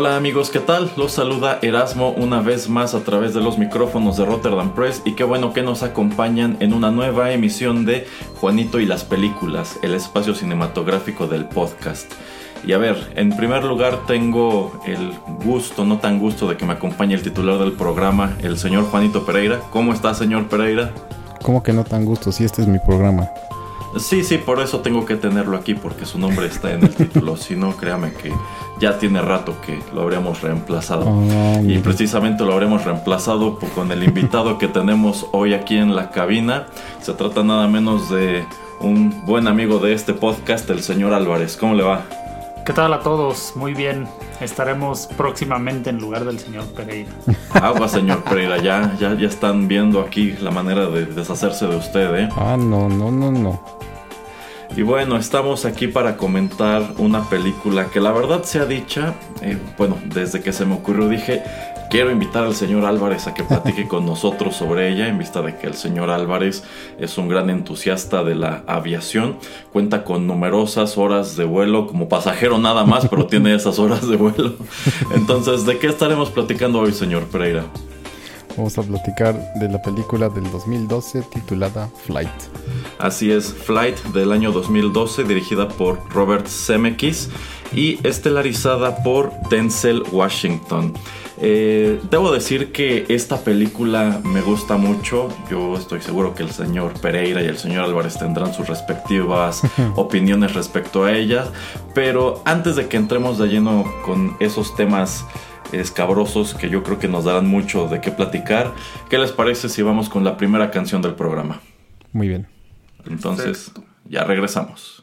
Hola amigos, ¿qué tal? Los saluda Erasmo una vez más a través de los micrófonos de Rotterdam Press y qué bueno que nos acompañan en una nueva emisión de Juanito y las películas, el espacio cinematográfico del podcast. Y a ver, en primer lugar tengo el gusto, no tan gusto, de que me acompañe el titular del programa, el señor Juanito Pereira. ¿Cómo está, señor Pereira? ¿Cómo que no tan gusto si este es mi programa? Sí, sí, por eso tengo que tenerlo aquí, porque su nombre está en el título. si no, créame que ya tiene rato que lo habríamos reemplazado. Y precisamente lo habremos reemplazado con el invitado que tenemos hoy aquí en la cabina. Se trata nada menos de un buen amigo de este podcast, el señor Álvarez. ¿Cómo le va? ¿Qué tal a todos? Muy bien. Estaremos próximamente en lugar del señor Pereira. Agua, señor Pereira. Ya, ya, ya están viendo aquí la manera de deshacerse de usted, ¿eh? Ah, no, no, no, no. Y bueno, estamos aquí para comentar una película que la verdad sea dicha, eh, bueno, desde que se me ocurrió dije, quiero invitar al señor Álvarez a que platique con nosotros sobre ella, en vista de que el señor Álvarez es un gran entusiasta de la aviación, cuenta con numerosas horas de vuelo como pasajero nada más, pero tiene esas horas de vuelo. Entonces, ¿de qué estaremos platicando hoy, señor Pereira? Vamos a platicar de la película del 2012 titulada Flight. Así es, Flight del año 2012, dirigida por Robert Zemeckis y estelarizada por Denzel Washington. Eh, debo decir que esta película me gusta mucho. Yo estoy seguro que el señor Pereira y el señor Álvarez tendrán sus respectivas opiniones respecto a ella. Pero antes de que entremos de lleno con esos temas escabrosos que yo creo que nos darán mucho de qué platicar, ¿qué les parece si vamos con la primera canción del programa? Muy bien. Entonces, ya regresamos.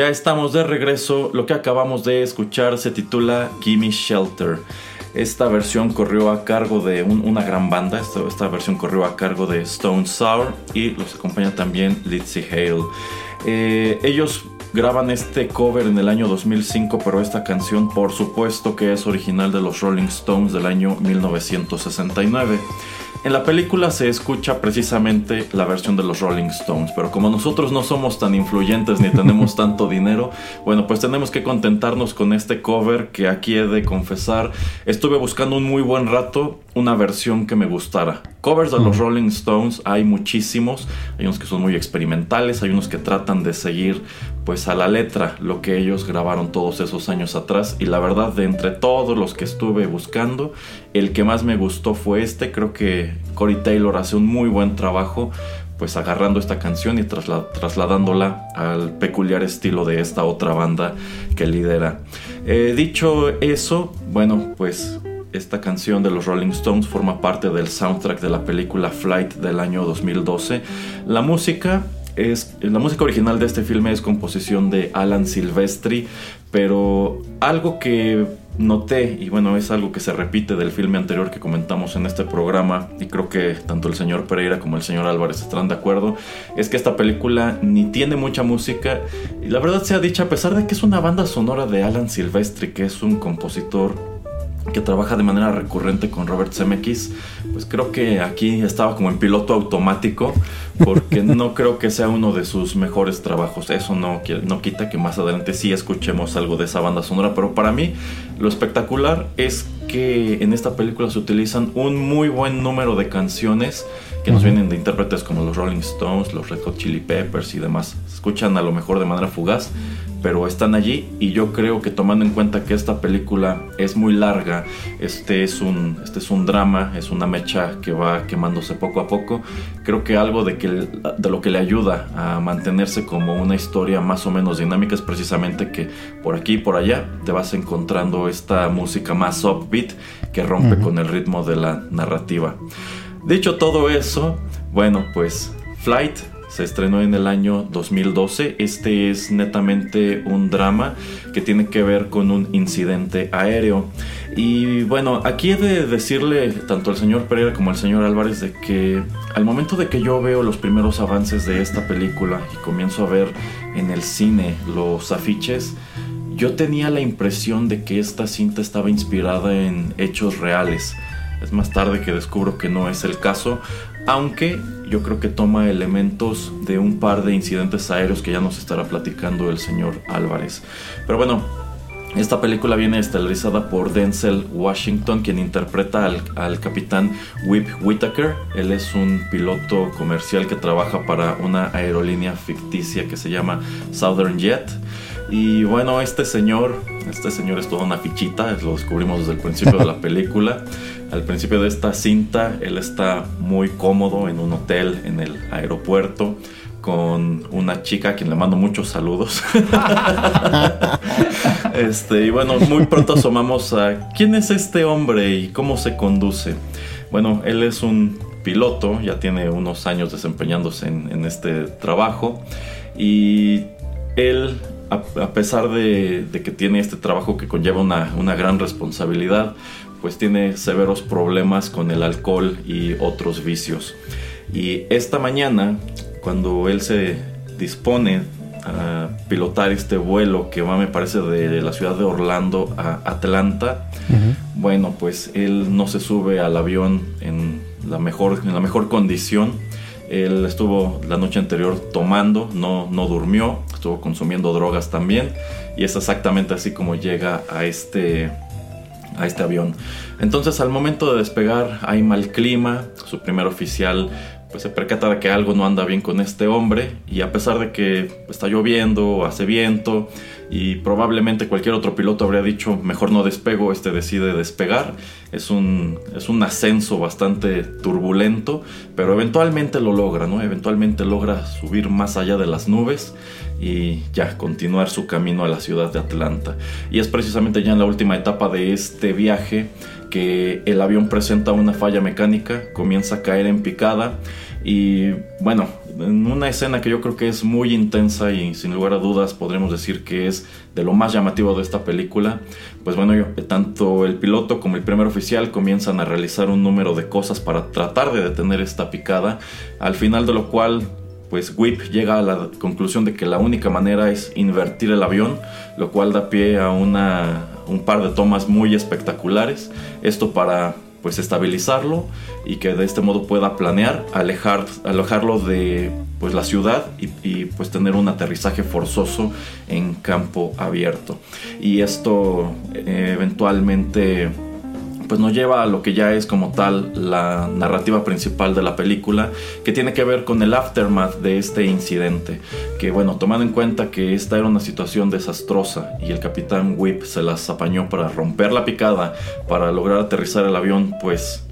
Ya estamos de regreso. Lo que acabamos de escuchar se titula Gimme Shelter. Esta versión corrió a cargo de una gran banda. Esta, versión corrió a cargo de Stone Sour y los acompaña también Lizzie Hale. Eh, ellos graban este cover en el año 2005, pero esta canción por supuesto que es original de los Rolling Stones del año 1969. En la película se escucha precisamente la versión de los Rolling Stones, pero como nosotros no somos tan influyentes ni tenemos tanto dinero, bueno, pues tenemos que contentarnos con este cover que aquí he de confesar, estuve buscando un muy buen rato una versión que me gustara. Covers de los Rolling Stones hay muchísimos, hay unos que son muy experimentales, hay unos que tratan de seguir pues a la letra lo que ellos grabaron todos esos años atrás y la verdad de entre todos los que estuve buscando, el que más me gustó fue este, creo que Corey Taylor hace un muy buen trabajo pues agarrando esta canción y trasladándola al peculiar estilo de esta otra banda que lidera. Eh, dicho eso, bueno, pues esta canción de los Rolling Stones forma parte del soundtrack de la película Flight del año 2012. La música es, la música original de este filme es composición de Alan Silvestri, pero algo que noté, y bueno, es algo que se repite del filme anterior que comentamos en este programa, y creo que tanto el señor Pereira como el señor Álvarez estarán de acuerdo, es que esta película ni tiene mucha música, y la verdad sea dicha, a pesar de que es una banda sonora de Alan Silvestri, que es un compositor que trabaja de manera recurrente con Robert Zemeckis, pues creo que aquí estaba como en piloto automático, porque no creo que sea uno de sus mejores trabajos. Eso no, no quita que más adelante sí escuchemos algo de esa banda sonora, pero para mí lo espectacular es que en esta película se utilizan un muy buen número de canciones que nos vienen de intérpretes como los Rolling Stones, los Red Hot Chili Peppers y demás. Se escuchan a lo mejor de manera fugaz, pero están allí y yo creo que tomando en cuenta que esta película es muy larga, este es un, este es un drama, es una mecha que va quemándose poco a poco, creo que algo de, que, de lo que le ayuda a mantenerse como una historia más o menos dinámica es precisamente que por aquí y por allá te vas encontrando esta música más upbeat que rompe con el ritmo de la narrativa. Dicho todo eso, bueno pues Flight se estrenó en el año 2012. Este es netamente un drama que tiene que ver con un incidente aéreo. Y bueno, aquí he de decirle tanto al señor Pereira como al señor Álvarez de que al momento de que yo veo los primeros avances de esta película y comienzo a ver en el cine los afiches, yo tenía la impresión de que esta cinta estaba inspirada en hechos reales. Es más tarde que descubro que no es el caso, aunque yo creo que toma elementos de un par de incidentes aéreos que ya nos estará platicando el señor Álvarez. Pero bueno, esta película viene estelarizada por Denzel Washington, quien interpreta al, capitán Whip Whitaker. Él es un piloto comercial que trabaja para una aerolínea ficticia que se llama Southern Jet. Y bueno, este señor, este señor es toda una fichita, lo descubrimos desde el principio de la película. Al principio de esta cinta, él está muy cómodo en un hotel en el aeropuerto con una chica a quien le mando muchos saludos. este, y bueno, muy pronto asomamos a quién es este hombre y cómo se conduce. Bueno, él es un piloto, ya tiene unos años desempeñándose en, este trabajo y él a, pesar de, que tiene este trabajo que conlleva una, gran responsabilidad, pues tiene severos problemas con el alcohol y otros vicios. Y esta mañana, cuando él se dispone a pilotar este vuelo que va, me parece, de la ciudad de Orlando a Atlanta, bueno, pues él no se sube al avión en la mejor, en la mejor condición él estuvo la noche anterior tomando, no, no durmió, estuvo consumiendo drogas también y es exactamente así como llega a este, a este avión. Entonces al momento de despegar hay mal clima, su primer oficial pues se percata de que algo no anda bien con este hombre y a pesar de que está lloviendo, hace viento y probablemente cualquier otro piloto habría dicho mejor no despego, este decide despegar. Es un, es un ascenso bastante turbulento, pero eventualmente lo logra, ¿no? Eventualmente logra subir más allá de las nubes y ya continuar su camino a la ciudad de Atlanta. Y es precisamente ya en la última etapa de este viaje que el avión presenta una falla mecánica, comienza a caer en picada y bueno, en una escena que yo creo que es muy intensa y sin lugar a dudas podremos decir que es de lo más llamativo de esta película, pues bueno, tanto el piloto como el primer oficial comienzan a realizar un número de cosas para tratar de detener esta picada, al final de lo cual pues Whip llega a la conclusión de que la única manera es invertir el avión, lo cual da pie a una, un par de tomas muy espectaculares. Esto para pues estabilizarlo y que de este modo pueda planear, alejar, alojarlo de pues la ciudad y, pues tener un aterrizaje forzoso en campo abierto. Y esto eh, eventualmente pues nos lleva a lo que ya es como tal la narrativa principal de la película, que tiene que ver con el aftermath de este incidente. Que bueno, tomando en cuenta que esta era una situación desastrosa y el capitán Whip se las apañó para romper la picada, para lograr aterrizar el avión, pues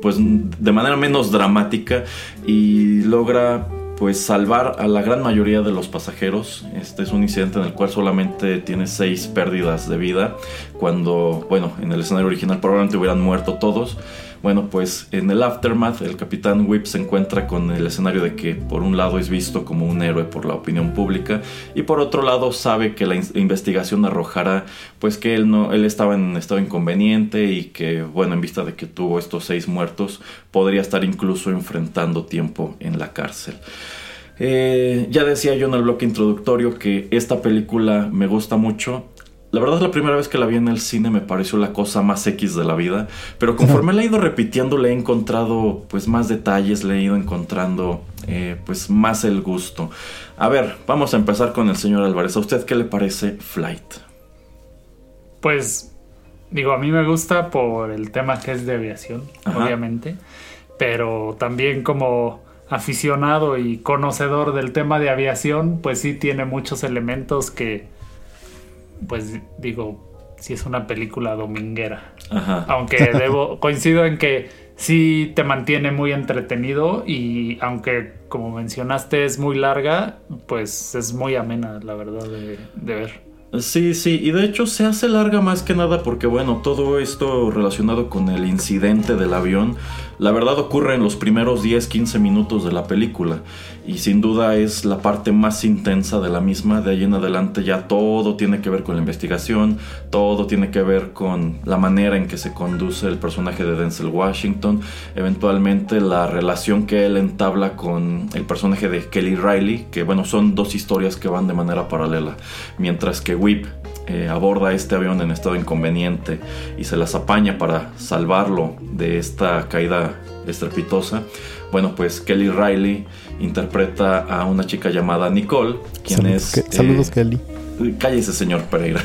pues de manera menos dramática y logra pues salvar a la gran mayoría de los pasajeros. Este es un incidente en el cual solamente tiene seis pérdidas de vida, cuando, bueno, en el escenario original probablemente hubieran muerto todos. Bueno, pues en el aftermath el capitán Whip se encuentra con el escenario de que por un lado es visto como un héroe por la opinión pública y por otro lado sabe que la investigación arrojará pues que él no él estaba en estado inconveniente y que bueno, en vista de que tuvo estos seis muertos, podría estar incluso enfrentando tiempo en la cárcel. Eh, ya decía yo en el bloque introductorio que esta película me gusta mucho la verdad, la primera vez que la vi en el cine me pareció la cosa más X de la vida, pero conforme la he ido repitiendo le he encontrado pues más detalles, le he ido encontrando eh, pues más el gusto. A ver, vamos a empezar con el señor Álvarez. ¿A usted qué le parece Flight? Pues digo, a mí me gusta por el tema que es de aviación, obviamente, pero también como aficionado y conocedor del tema de aviación, pues sí tiene muchos elementos que pues digo, si es una película dominguera. Aunque debo, coincido en que sí te mantiene muy entretenido y aunque como mencionaste es muy larga, pues es muy amena, la verdad, de, de ver. Sí, sí, y de hecho se hace larga más que nada porque bueno, todo esto relacionado con el incidente del avión la verdad ocurre en los primeros 10-15 minutos de la película y sin duda es la parte más intensa de la misma. De ahí en adelante ya todo tiene que ver con la investigación, todo tiene que ver con la manera en que se conduce el personaje de Denzel Washington, eventualmente la relación que él entabla con el personaje de Kelly Riley, que bueno, son dos historias que van de manera paralela, mientras que Whip eh, aborda este avión en estado inconveniente y se las apaña para salvarlo de esta caída estrepitosa. Bueno, pues Kelly Riley interpreta a una chica llamada Nicole, quien es... saludos, eh, Kelly. Cállese, señor Pereira.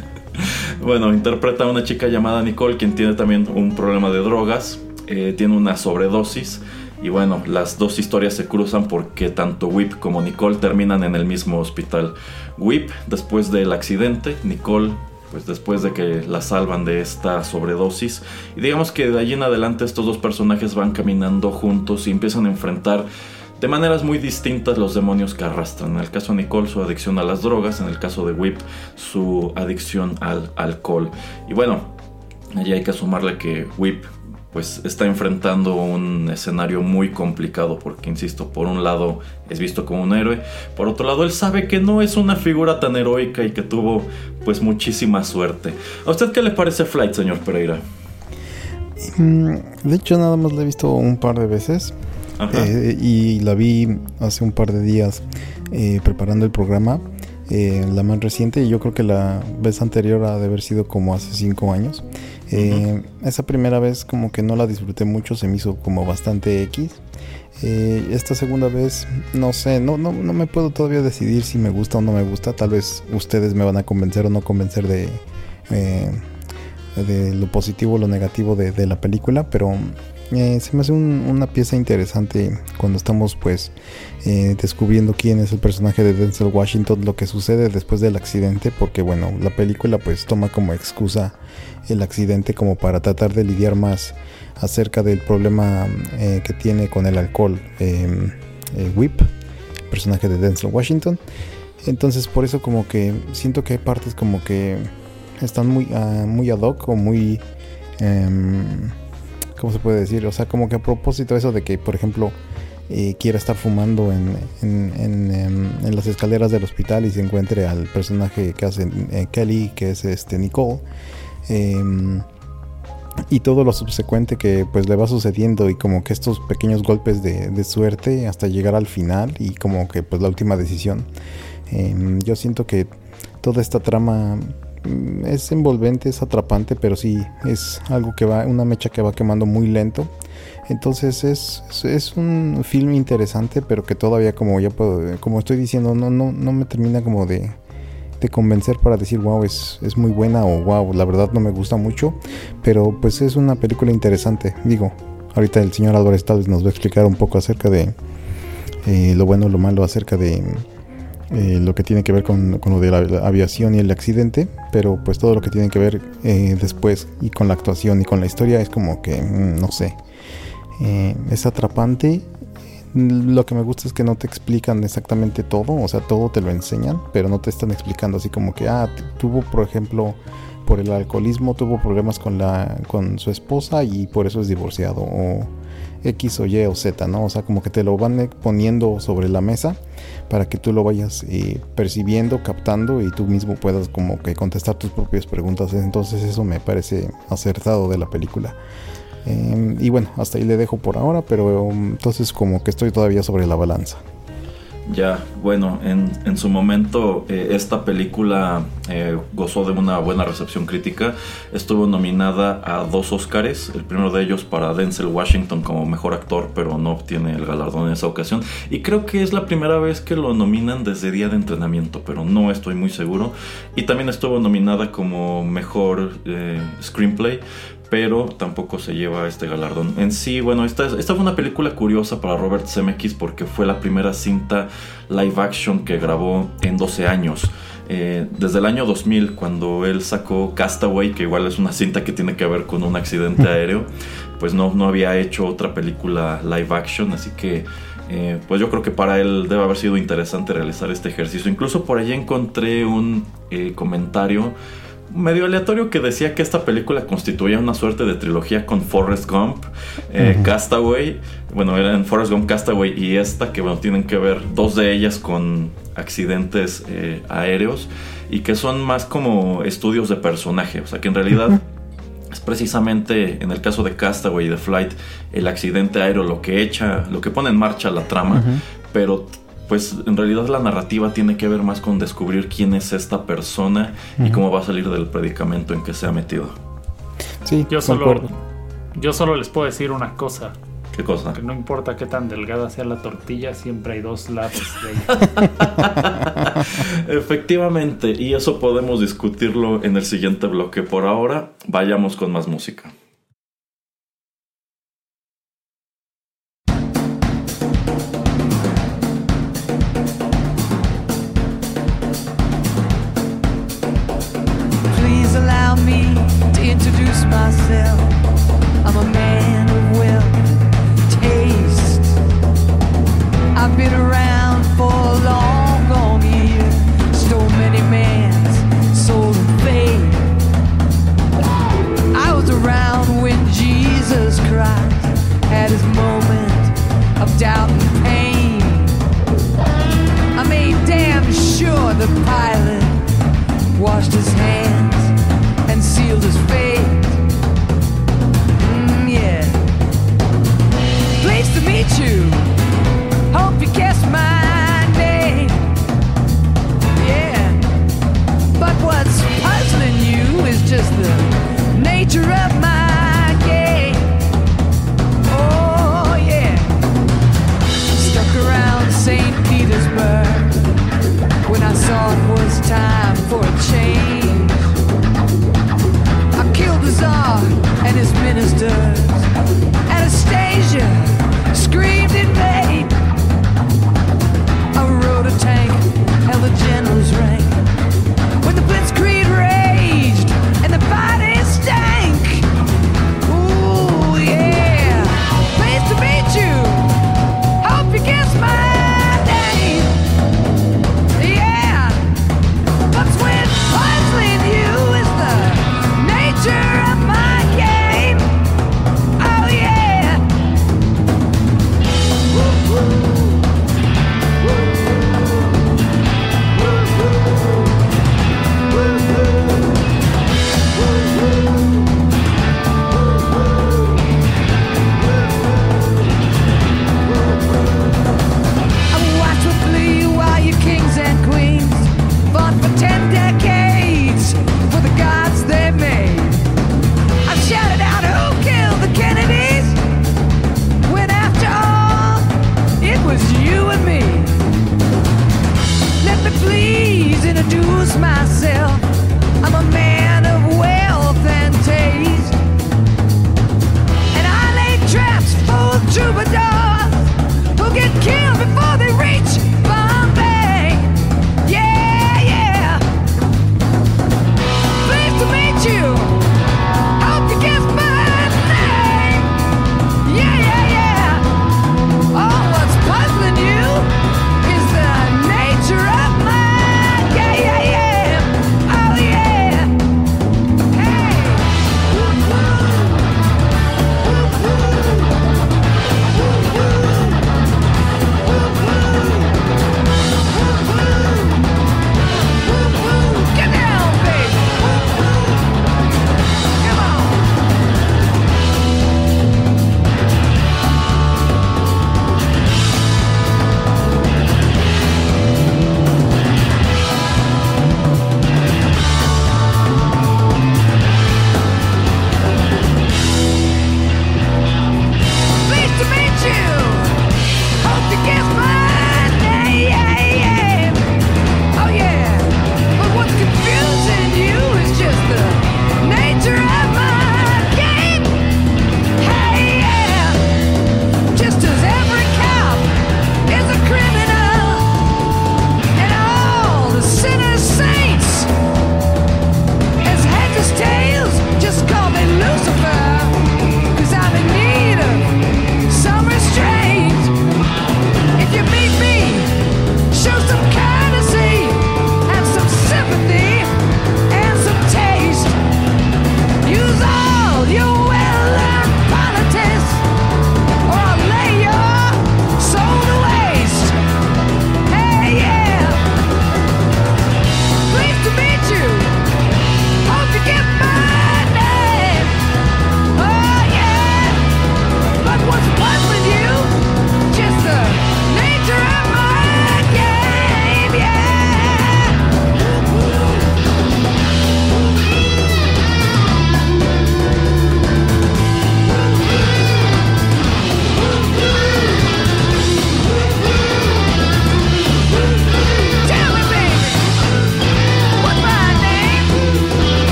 bueno, interpreta a una chica llamada Nicole, quien tiene también un problema de drogas, eh, tiene una sobredosis y bueno, las dos historias se cruzan porque tanto Whip como Nicole terminan en el mismo hospital. Whip después del accidente, Nicole pues después de que la salvan de esta sobredosis. Y digamos que de allí en adelante estos dos personajes van caminando juntos y empiezan a enfrentar de maneras muy distintas los demonios que arrastran. En el caso de Nicole su adicción a las drogas, en el caso de Whip su adicción al alcohol. Y bueno, allí hay que sumarle que Whip pues está enfrentando un escenario muy complicado porque, insisto, por un lado es visto como un héroe, por otro lado él sabe que no es una figura tan heroica y que tuvo pues muchísima suerte. ¿A usted qué le parece Flight, señor Pereira? Mm, de hecho, nada más la he visto un par de veces eh, y la vi hace un par de días eh, preparando el programa. Eh, la más reciente y yo creo que la vez anterior ha de haber sido como hace cinco años. Eh, esa primera vez como que no la disfruté mucho, se me hizo como bastante X. Eh, esta segunda vez, no sé, no, no, no me puedo todavía decidir si me gusta o no me gusta. Tal vez ustedes me van a convencer o no convencer de, eh, de lo positivo o lo negativo de, la película, pero se me hace una pieza interesante cuando estamos pues descubriendo quién es el personaje de Denzel Washington, lo que sucede después del accidente, porque bueno, la película pues toma como excusa el accidente como para tratar de lidiar más acerca del problema eh, que tiene con el alcohol em, Whip, personaje de Denzel Washington. Entonces por eso como que siento que hay partes como que están muy, uh, muy ad hoc o muy... Um, ¿Cómo se puede decir? O sea, como que a propósito eso de que, por ejemplo, eh, quiera estar fumando en, en, em, las escaleras del hospital y se encuentre al personaje que hace eh, Kelly, que es este Nicole. Em, y todo lo subsecuente que pues le va sucediendo y como que estos pequeños golpes de, suerte hasta llegar al final y como que pues la última decisión. Em, yo siento que toda esta trama mm, es envolvente, es atrapante, pero sí es algo que va, una mecha que va quemando muy lento entonces es, es un film interesante, pero que todavía como ya puedo, como estoy diciendo, no, no, no me termina como de, convencer para decir, wow, es, es muy buena o wow, la verdad no me gusta mucho. Pero pues es una película interesante. Digo, ahorita el señor Álvarez tal vez nos va a explicar un poco acerca de eh, lo bueno, lo malo, acerca de eh, lo que tiene que ver con, con, lo de la aviación y el accidente, pero pues todo lo que tiene que ver eh, después y con la actuación y con la historia es como que, mm, no sé, es atrapante. Lo que me gusta es que no te explican exactamente todo, o sea, todo te lo enseñan, pero no te están explicando así como que, ah, tuvo, por ejemplo, por el alcoholismo, tuvo problemas con, la, con su esposa y por eso es divorciado, o X o Y o Z, ¿no? O sea, como que te lo van poniendo sobre la mesa para que tú lo vayas eh, percibiendo, captando y tú mismo puedas como que contestar tus propias preguntas. Entonces eso me parece acertado de la película. Em, y bueno, hasta ahí le dejo por ahora, pero um, entonces como que estoy todavía sobre la balanza. Ya, bueno, en, su momento eh, esta película eh, gozó de una buena recepción crítica. Estuvo nominada a dos Oscars, el primero de ellos para Denzel Washington como mejor actor, pero no obtiene el galardón en esa ocasión. Y creo que es la primera vez que lo nominan desde Día de Entrenamiento, pero no estoy muy seguro. Y también estuvo nominada como mejor eh, screenplay, pero tampoco se lleva este galardón. En sí, bueno, esta, esta fue una película curiosa para Robert Zemeckis porque fue la primera cinta live action que grabó en 12 años. Eh, desde el año 2000, cuando él sacó Castaway, que igual es una cinta que tiene que ver con un accidente aéreo, pues no, no había hecho otra película live action, así que eh, pues yo creo que para él debe haber sido interesante realizar este ejercicio. Incluso por allí encontré un eh, comentario medio aleatorio que decía que esta película constituía una suerte de trilogía con Forrest Gump, eh, Castaway, bueno, eran Forrest Gump, Castaway y esta, que bueno, tienen que ver dos de ellas con accidentes eh, aéreos y que son más como estudios de personaje, o sea que en realidad... Es precisamente en el caso de Castaway y de Flight el accidente aéreo lo que echa, lo que pone en marcha la trama, pero pues en realidad la narrativa tiene que ver más con descubrir quién es esta persona y cómo va a salir del predicamento en que se ha metido. Sí, yo solo, yo solo les puedo decir una cosa. ¿Qué cosa? Que no importa qué tan delgada sea la tortilla, siempre hay dos lados de ella. Efectivamente, y eso podemos discutirlo en el siguiente bloque. Por ahora, vayamos con más música.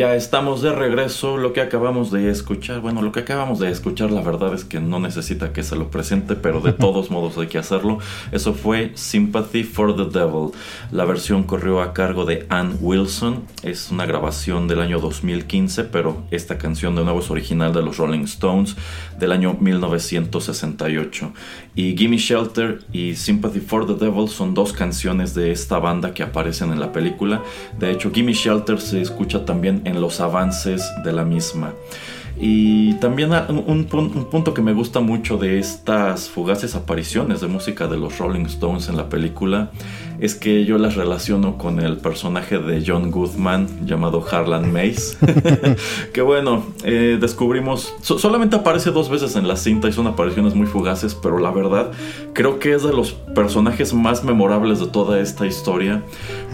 Ya estamos de regreso. Lo que acabamos de escuchar, bueno, lo que acabamos de escuchar, la verdad es que no necesita que se lo presente, pero de todos modos hay que hacerlo. Eso fue Sympathy for the Devil. La versión corrió a cargo de Ann Wilson. Es una grabación del año 2015, pero esta canción de nuevo es original de los Rolling Stones del año 1968. Y Gimme Shelter y Sympathy for the Devil son dos canciones de esta banda que aparecen en la película. De hecho, Gimme Shelter se escucha también en los avances de la misma. Y también un, punto que me gusta mucho de estas fugaces apariciones de música de los Rolling Stones en la película es que yo las relaciono con el personaje de John Goodman llamado Harlan Mace. que bueno, eh, descubrimos, solamente aparece dos veces en la cinta y son apariciones muy fugaces, pero la verdad creo que es de los personajes más memorables de toda esta historia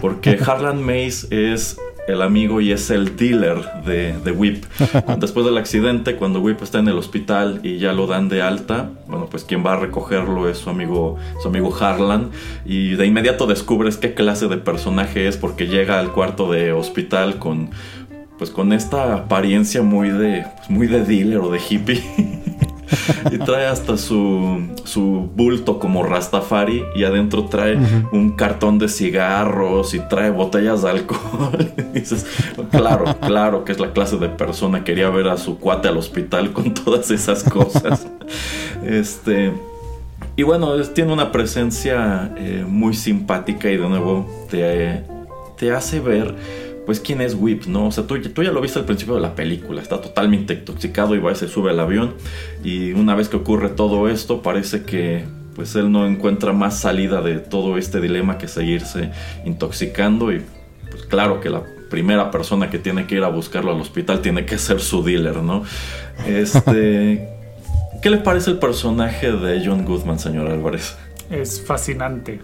porque Harlan Mace es el amigo y es el dealer de, de Whip. Después del accidente, cuando Whip está en el hospital y ya lo dan de alta, bueno, pues quien va a recogerlo es su amigo, su amigo Harlan. Y de inmediato descubres qué clase de personaje es porque llega al cuarto de hospital con, pues con esta apariencia muy de, pues muy de dealer o de hippie. y trae hasta su, su bulto como Rastafari y adentro trae un cartón de cigarros y trae botellas de alcohol. y dices, claro, claro que es la clase de persona. Quería ver a su cuate al hospital con todas esas cosas. este. Y bueno, tiene una presencia eh, muy simpática y de nuevo te, te hace ver pues quién es Whip, ¿no? O sea, tú, tú, ya lo viste al principio de la película, está totalmente intoxicado y va y se sube al avión y una vez que ocurre todo esto parece que pues él no encuentra más salida de todo este dilema que seguirse intoxicando y pues claro que la primera persona que tiene que ir a buscarlo al hospital tiene que ser su dealer, ¿no? Este ¿Qué le parece el personaje de John Goodman, señor Álvarez? Es fascinante.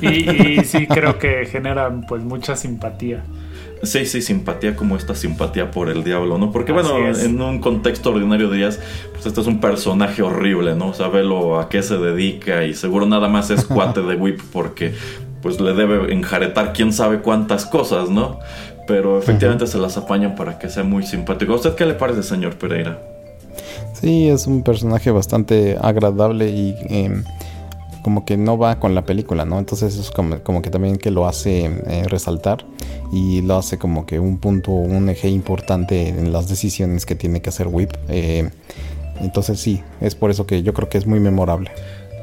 Y, y sí creo que genera pues mucha simpatía. Sí, sí, simpatía como esta simpatía por el diablo, ¿no? Porque bueno, en un contexto ordinario dirías, pues este es un personaje horrible, ¿no? O a qué se dedica y seguro nada más es cuate de Whip porque pues le debe enjaretar quién sabe cuántas cosas, ¿no? Pero efectivamente se las apañan para que sea muy simpático. ¿A usted qué le parece, señor Pereira? Sí, es un personaje bastante agradable y... Em, como que no va con la película, ¿no? Entonces es como, que también que lo hace eh, resaltar y lo hace como que un punto, un eje importante en las decisiones que tiene que hacer Whip. Eh, entonces sí, es por eso que yo creo que es muy memorable.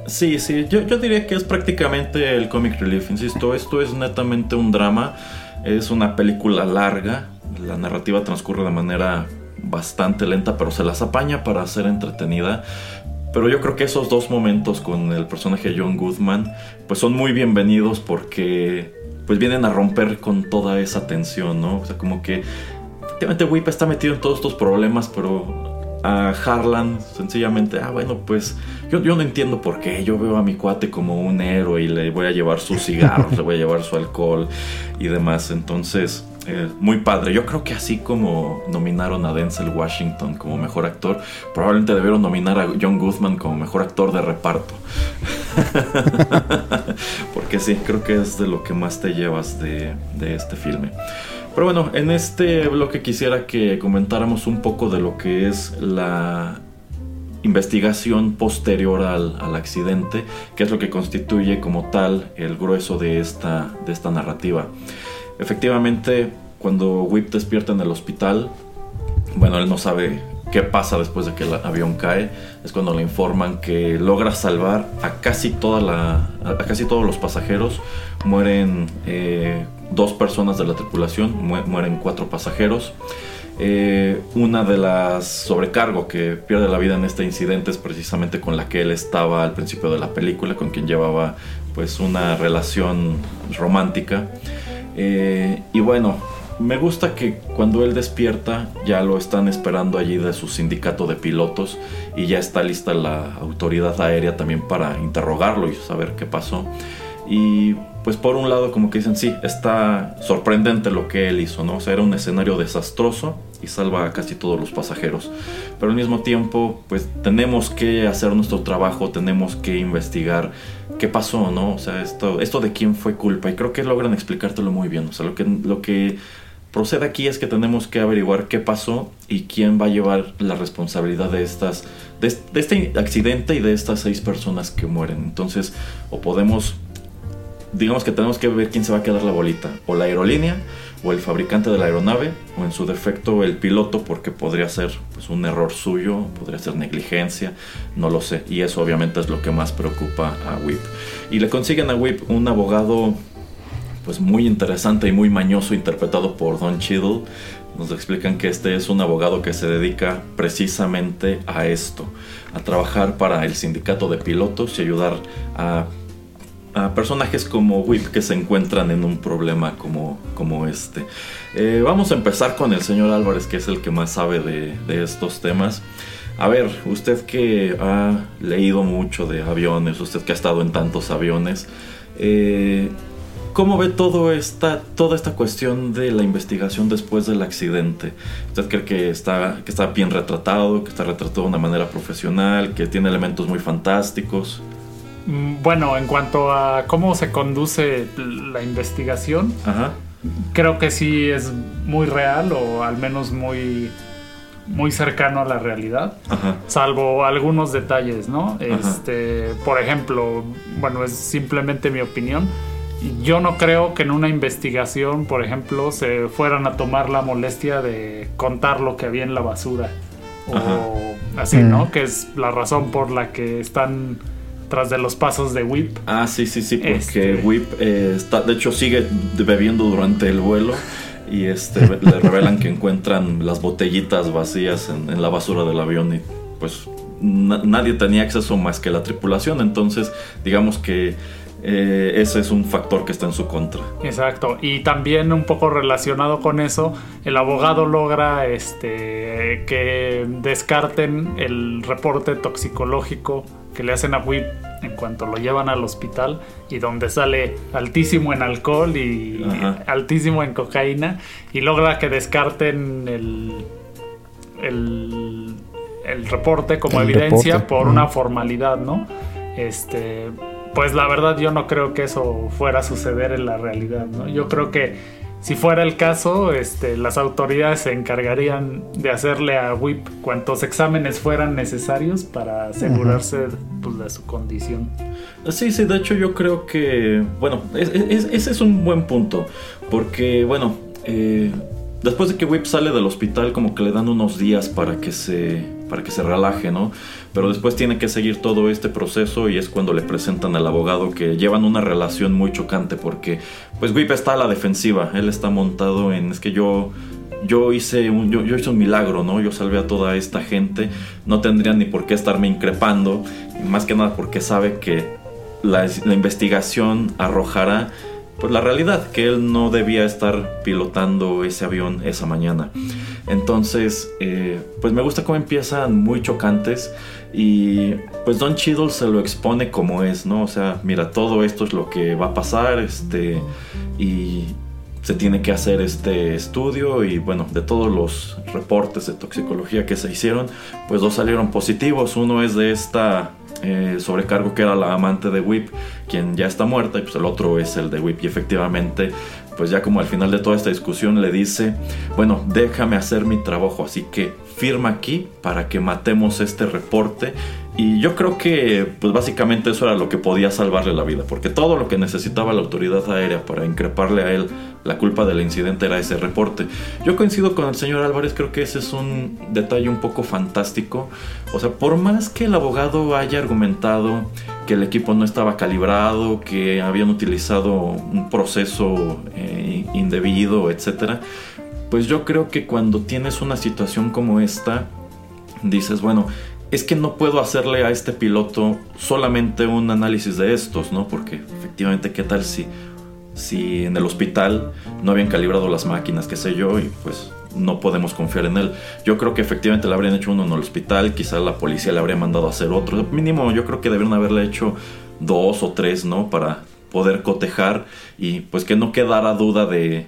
Sí, sí, yo, yo diría que es prácticamente el comic relief, insisto, esto es netamente un drama, es una película larga, la narrativa transcurre de manera bastante lenta, pero se las apaña para ser entretenida. Pero yo creo que esos dos momentos con el personaje John Goodman pues son muy bienvenidos porque pues vienen a romper con toda esa tensión, ¿no? O sea, como que efectivamente Whip está metido en todos estos problemas, pero a Harlan sencillamente, ah, bueno, pues yo, yo no entiendo por qué. Yo veo a mi cuate como un héroe y le voy a llevar sus cigarros, le voy a llevar su alcohol y demás. Entonces, eh, muy padre. Yo creo que así como nominaron a Denzel Washington como mejor actor, probablemente debieron nominar a John Goodman como mejor actor de reparto. Porque sí, creo que es de lo que más te llevas de, este filme. Pero bueno, en este bloque quisiera que comentáramos un poco de lo que es la investigación posterior al, al, accidente, que es lo que constituye como tal el grueso de esta, de esta narrativa. Efectivamente, cuando Whip despierta en el hospital, bueno, él no sabe qué pasa después de que el avión cae. Es cuando le informan que logra salvar a casi, toda la, a casi todos los pasajeros. Mueren eh, dos personas de la tripulación, mueren cuatro pasajeros. Eh, una de las sobrecargo que pierde la vida en este incidente es precisamente con la que él estaba al principio de la película, con quien llevaba pues una relación romántica. Eh, y bueno, me gusta que cuando él despierta ya lo están esperando allí de su sindicato de pilotos y ya está lista la autoridad aérea también para interrogarlo y saber qué pasó. Y pues por un lado como que dicen, sí, está sorprendente lo que él hizo, ¿no? O sea, era un escenario desastroso y salva a casi todos los pasajeros. Pero al mismo tiempo, pues tenemos que hacer nuestro trabajo, tenemos que investigar qué pasó, ¿no? O sea, esto, esto de quién fue culpa. Y creo que logran explicártelo muy bien. O sea, lo que, lo que procede aquí es que tenemos que averiguar qué pasó y quién va a llevar la responsabilidad de estas de, este accidente y de estas seis personas que mueren. Entonces, o podemos digamos que tenemos que ver quién se va a quedar la bolita, o la aerolínea, o el fabricante de la aeronave, o en su defecto el piloto, porque podría ser pues, un error suyo, podría ser negligencia, no lo sé. Y eso obviamente es lo que más preocupa a WIP. Y le consiguen a WIP un abogado pues muy interesante y muy mañoso interpretado por Don Cheadle. Nos explican que este es un abogado que se dedica precisamente a esto, a trabajar para el sindicato de pilotos y ayudar a, personajes como Whip que se encuentran en un problema como, como este. Eh, vamos a empezar con el señor Álvarez, que es el que más sabe de, de estos temas. A ver, usted que ha leído mucho de aviones, usted que ha estado en tantos aviones, eh, ¿Cómo ve todo esta, toda esta cuestión de la investigación después del accidente? ¿Usted cree que está, que está bien retratado, que está retratado de una manera profesional, que tiene elementos muy fantásticos? Mm, bueno, en cuanto a cómo se conduce la investigación, creo que sí es muy real o al menos muy, muy cercano a la realidad, salvo algunos detalles, ¿no? Este, por ejemplo, bueno, es simplemente mi opinión yo no creo que en una investigación, por ejemplo, se fueran a tomar la molestia de contar lo que había en la basura. O así, ¿no? Mm. Que es la razón por la que están tras de los pasos de Whip. Ah, sí, sí, sí, porque este. Whip eh, está, de hecho sigue bebiendo durante el vuelo y este le revelan que encuentran las botellitas vacías en, la basura del avión y pues nadie tenía acceso más que la tripulación, entonces digamos que eh, ese es un factor que está en su contra. Exacto. Y también un poco relacionado con eso, el abogado logra este, que descarten el reporte toxicológico que le hacen a Whip en cuanto lo llevan al hospital y donde sale altísimo en alcohol y altísimo en cocaína y logra que descarten el, el, reporte como evidencia por una formalidad, ¿no? Este, pues la verdad yo no creo que eso fuera a suceder en la realidad, ¿no? Yo creo que si fuera el caso, este, las autoridades se encargarían de hacerle a WIP cuantos exámenes fueran necesarios para asegurarse pues, de su condición. Sí, sí, de hecho yo creo que, bueno, ese es un buen punto, porque, bueno, eh, después de que Whip sale del hospital, como que le dan unos días para que se, para que se relaje, ¿no? pero después tiene que seguir todo este proceso y es cuando le presentan al abogado que llevan una relación muy chocante porque pues Whip está a la defensiva, él está montado en es que yo yo hice un yo, hice un milagro, ¿no? Yo salvé a toda esta gente, no tendría ni por qué estarme increpando, más que nada porque sabe que la, la investigación arrojará pues la realidad, que él no debía estar pilotando ese avión esa mañana. Entonces, eh, pues me gusta cómo empiezan muy chocantes y pues Don Cheadle se lo expone como es, ¿no? O sea, mira, todo esto es lo que va a pasar, este, y se tiene que hacer este estudio y bueno, de todos los reportes de toxicología que se hicieron, pues dos salieron positivos. Uno es de esta eh, sobrecargo que era la amante de Whip, quien ya está muerta, y pues el otro es el de Whip. Y efectivamente, pues ya como al final de toda esta discusión le dice, bueno, déjame hacer mi trabajo, así que firma aquí para que matemos este reporte y yo creo que, pues básicamente eso era lo que podía salvarle la vida, porque todo lo que necesitaba la autoridad aérea para increparle a él la culpa del incidente era ese reporte. Yo coincido con el señor Álvarez, creo que ese es un detalle un poco fantástico. O sea, por más que el abogado haya argumentado que el equipo no estaba calibrado, que habían utilizado un proceso eh, indebido, etc., pues yo creo que cuando tienes una situación como esta, dices, bueno, es que no puedo hacerle a este piloto solamente un análisis de estos, ¿no? Porque efectivamente, ¿qué tal si, si en el hospital no habían calibrado las máquinas, qué sé yo, y pues no podemos confiar en él? Yo creo que efectivamente le habrían hecho uno en el hospital, quizá la policía le habría mandado a hacer otro. Mínimo, yo creo que deberían haberle hecho dos o tres, ¿no? Para poder cotejar y pues que no quedara duda de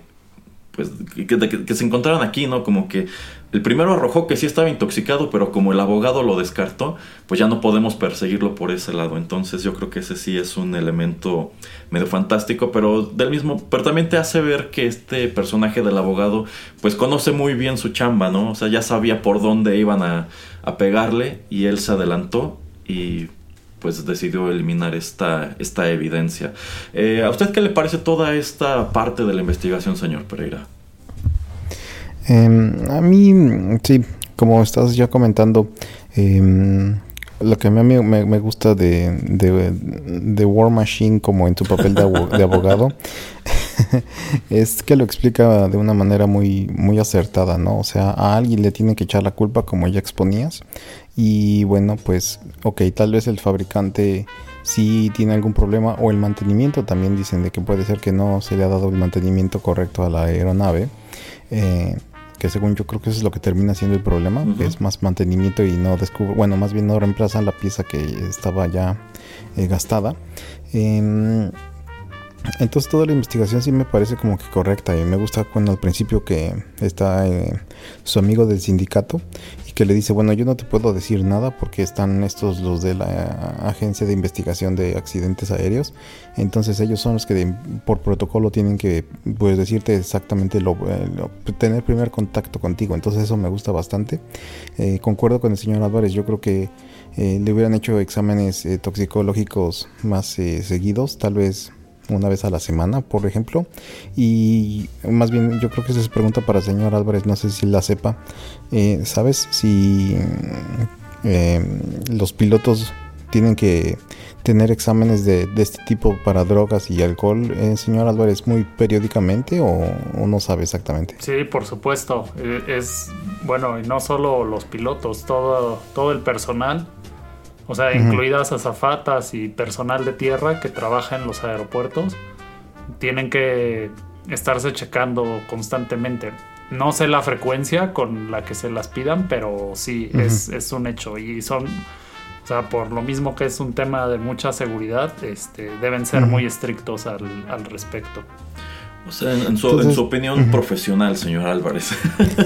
pues que, se encontraran aquí, ¿no? Como que el primero arrojó que sí estaba intoxicado, pero como el abogado lo descartó, pues ya no podemos perseguirlo por ese lado. Entonces yo creo que ese sí es un elemento medio fantástico, pero del mismo, pero también te hace ver que este personaje del abogado, pues conoce muy bien su chamba, ¿no? O sea, ya sabía por dónde iban a, a pegarle y él se adelantó y pues decidió eliminar esta, esta evidencia. Eh, ¿A usted qué le parece toda esta parte de la investigación, señor Pereira? Em, a mí, sí, como estás ya comentando, em, lo que a mí me, gusta de, de, War Machine como en tu papel de, abogado es que lo explica de una manera muy, muy acertada, ¿no? O sea, a alguien le tiene que echar la culpa como ya exponías y bueno, pues, ok, tal vez el fabricante sí tiene algún problema o el mantenimiento también dicen de que puede ser que no se le ha dado el mantenimiento correcto a la aeronave. Eh, que según yo creo que eso es lo que termina siendo el problema, es más mantenimiento y no descubre, bueno, más bien no reemplazan la pieza que estaba ya eh, gastada. Em, entonces toda la investigación sí me parece como que correcta y me gusta cuando al principio que está eh, su amigo del sindicato que le dice, bueno, yo no te puedo decir nada porque están estos los de la Agencia de Investigación de Accidentes Aéreos, entonces ellos son los que por protocolo tienen que pues decirte exactamente lo, eh, tener primer contacto contigo, entonces eso me gusta bastante. Eh, concuerdo con el señor Álvarez, yo creo que eh, le hubieran hecho exámenes toxicológicos más seguidos, tal vez una vez a la semana, por ejemplo. Y más bien, yo creo que esa es pregunta para el señor Álvarez, no sé si la sepa. Eh, ¿Sabes si eh, los pilotos tienen que tener exámenes de, este tipo para drogas y alcohol, eh, señor Álvarez, muy periódicamente o, no sabe exactamente? Sí, por supuesto. Es bueno, y no solo los pilotos, todo, todo el personal o sea, incluidas azafatas y personal de tierra que trabaja en los aeropuertos, tienen que estarse checando constantemente. No sé la frecuencia con la que se las pidan, pero sí, es, un hecho. Y son, o sea, por lo mismo que es un tema de mucha seguridad, este, deben ser muy estrictos al, al respecto. O sea, en, su, opinión profesional, señor Álvarez,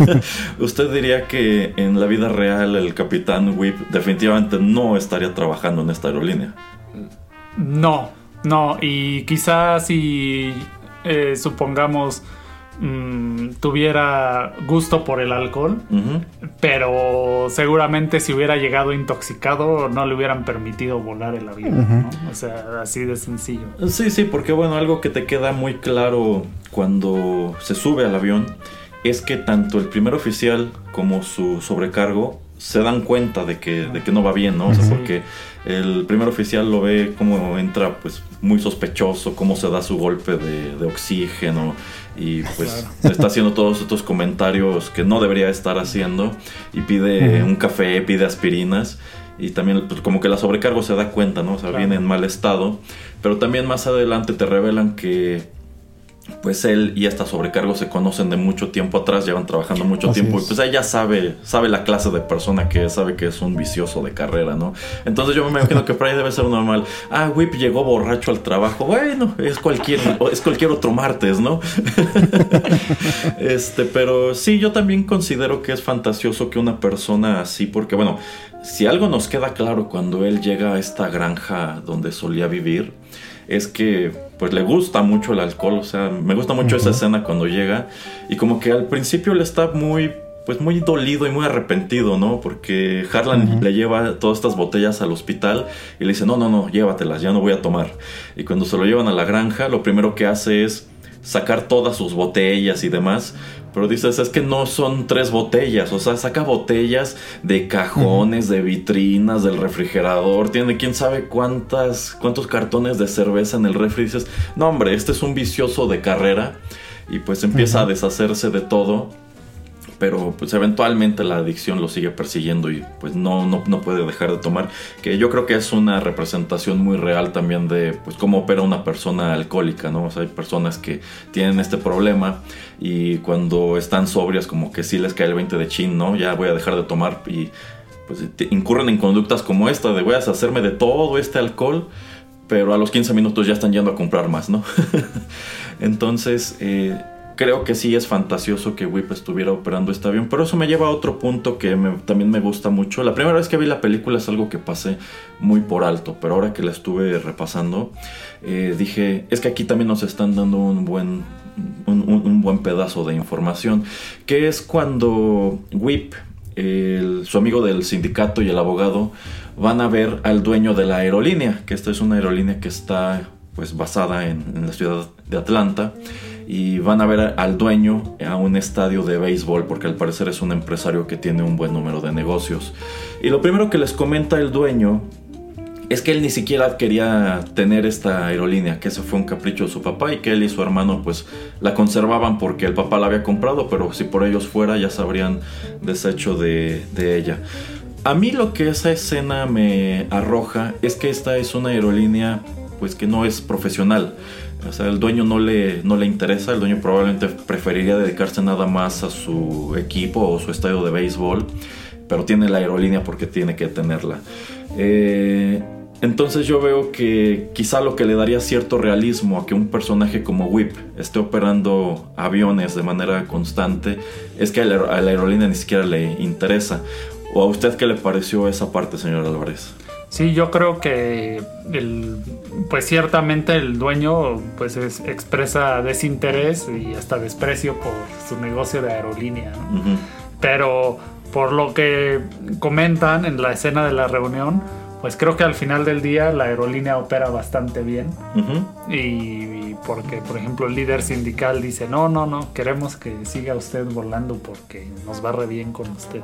¿usted diría que en la vida real el capitán Whip definitivamente no estaría trabajando en esta aerolínea? No, no, y quizás si eh, supongamos Mm, tuviera gusto por el alcohol, pero seguramente si hubiera llegado intoxicado no le hubieran permitido volar el avión, O sea, así de sencillo. Sí, sí, porque bueno, algo que te queda muy claro cuando se sube al avión es que tanto el primer oficial como su sobrecargo se dan cuenta de que, de que no va bien, ¿no? O sea, porque el primer oficial lo ve como entra pues muy sospechoso, cómo se da su golpe de, de oxígeno y pues está haciendo todos estos comentarios que no debería estar haciendo y pide un café, pide aspirinas y también pues, como que la sobrecargo se da cuenta, ¿no? O sea, viene en mal estado, pero también más adelante te revelan que pues él y esta sobrecargo se conocen de mucho tiempo atrás, llevan trabajando mucho tiempo y pues ella sabe, sabe la clase de persona que es, sabe que es un vicioso de carrera, ¿no? Entonces yo me imagino que por ahí debe ser normal. Ah, Whip llegó borracho al trabajo. Bueno, es cualquier, es cualquier otro martes, ¿no? este, pero sí, yo también considero que es fantasioso que una persona así, porque bueno, si algo nos queda claro cuando él llega a esta granja donde solía vivir, es que pues le gusta mucho el alcohol, o sea, me gusta mucho esa escena cuando llega y como que al principio le está muy pues muy dolido y muy arrepentido, ¿no? Porque Harlan le lleva todas estas botellas al hospital y le dice, no, no, no, llévatelas, ya no voy a tomar. Y cuando se lo llevan a la granja, lo primero que hace es sacar todas sus botellas y demás, pero dices, es que no son tres botellas, o sea, saca botellas de cajones, de vitrinas, del refrigerador, tiene quién sabe cuántas, cuántos cartones de cerveza en el refri. dices, no hombre, este es un vicioso de carrera. Y pues empieza a deshacerse de todo pero pues eventualmente la adicción lo sigue persiguiendo y pues no, no, no, puede dejar de tomar, que yo creo que es una representación muy real también de pues cómo opera una persona alcohólica, ¿no? O sea, hay personas que tienen este problema y cuando están sobrias como que sí les cae el 20 de chin, ¿no? Ya voy a dejar de tomar y pues incurren en conductas como esta de voy a deshacerme de todo este alcohol, pero a los 15 minutos ya están yendo a comprar más, ¿no? Entonces, eh, creo que sí es fantasioso que Whip estuviera operando este avión, pero eso me lleva a otro punto que también me gusta mucho. La primera vez que vi la película es algo que pasé muy por alto, pero ahora que la estuve repasando, eh, dije, es que aquí también nos están dando un buen, un, buen pedazo de información, que es cuando Whip, su amigo del sindicato y el abogado, van a ver al dueño de la aerolínea, que esta es una aerolínea que está pues basada en la ciudad de Atlanta y van a ver al dueño a un estadio de béisbol porque al parecer es un empresario que tiene un buen número de negocios. Y lo primero que les comenta el dueño es que él ni siquiera quería tener esta aerolínea, que ese fue un capricho de su papá y que él y su hermano pues la conservaban porque el papá la había comprado, pero si por ellos fuera ya se habrían deshecho de, de ella. A mí lo que esa escena me arroja es que esta es una aerolínea pues que no es profesional. O sea, el dueño no le, no le interesa, el dueño probablemente preferiría dedicarse nada más a su equipo o su estadio de béisbol, pero tiene la aerolínea porque tiene que tenerla. Eh, entonces yo veo que quizá lo que le daría cierto realismo a que un personaje como Whip esté operando aviones de manera constante es que a la, aerolínea ni siquiera le interesa. ¿O a usted qué le pareció esa parte, señor Álvarez? Sí, yo creo que el, pues ciertamente el dueño pues expresa desinterés y hasta desprecio por su negocio de aerolínea. Pero por lo que comentan en la escena de la reunión, pues creo que al final del día la aerolínea opera bastante bien. y, porque, por ejemplo, el líder sindical dice, no, no, no, queremos que siga usted volando porque nos va re bien con usted.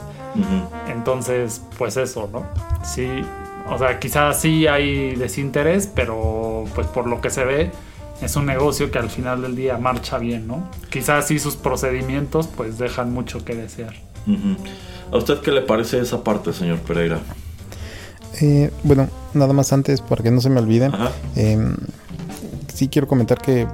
Entonces, pues eso, ¿no? Sí, o sea, quizás sí hay desinterés, pero pues por lo que se ve es un negocio que al final del día marcha bien, ¿no? Quizás sí sus procedimientos pues dejan mucho que desear. ¿A usted qué le parece esa parte, señor Pereira? Eh, bueno, nada más antes, para que no se me olvide, eh, sí quiero comentar que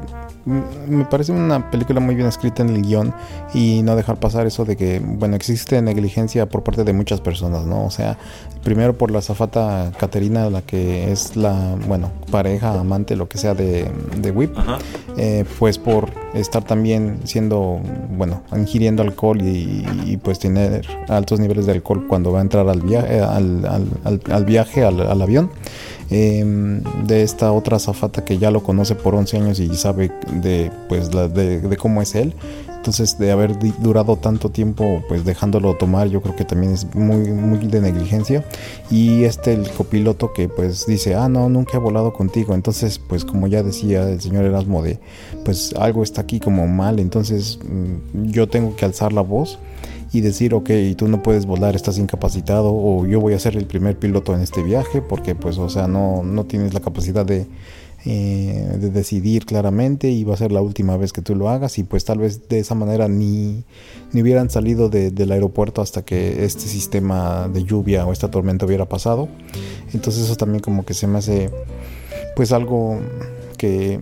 me parece una película muy bien escrita en el guion y no dejar pasar eso de que, bueno, existe negligencia por parte de muchas personas, ¿no? O sea, primero por la zafata Caterina, la que es la, bueno, pareja, amante, lo que sea de, de Whip, eh, pues por estar también siendo, bueno, ingiriendo alcohol y, pues tener altos niveles de alcohol cuando va a entrar al, viaje al, al, al, viaje, al avión. Em, de esta otra zafata que ya lo conoce por 11 años y sabe de, pues, de, cómo es él. Entonces, de haber durado tanto tiempo, pues dejándolo tomar, yo creo que también es muy, muy de negligencia. Y este, el copiloto que pues dice, ah, no, nunca he volado contigo. Entonces, pues como ya decía el señor Erasmo, de, pues algo está aquí como mal. Entonces, mm, yo tengo que alzar la voz y decir, ok, tú no puedes volar, estás incapacitado, o yo voy a ser el primer piloto en este viaje, porque pues, o sea, no, no tienes la capacidad de, eh, de decidir claramente y va a ser la última vez que tú lo hagas y pues tal vez de esa manera ni, ni hubieran salido del aeropuerto hasta que este sistema de lluvia o esta tormenta hubiera pasado. Entonces eso también como que se me hace pues algo que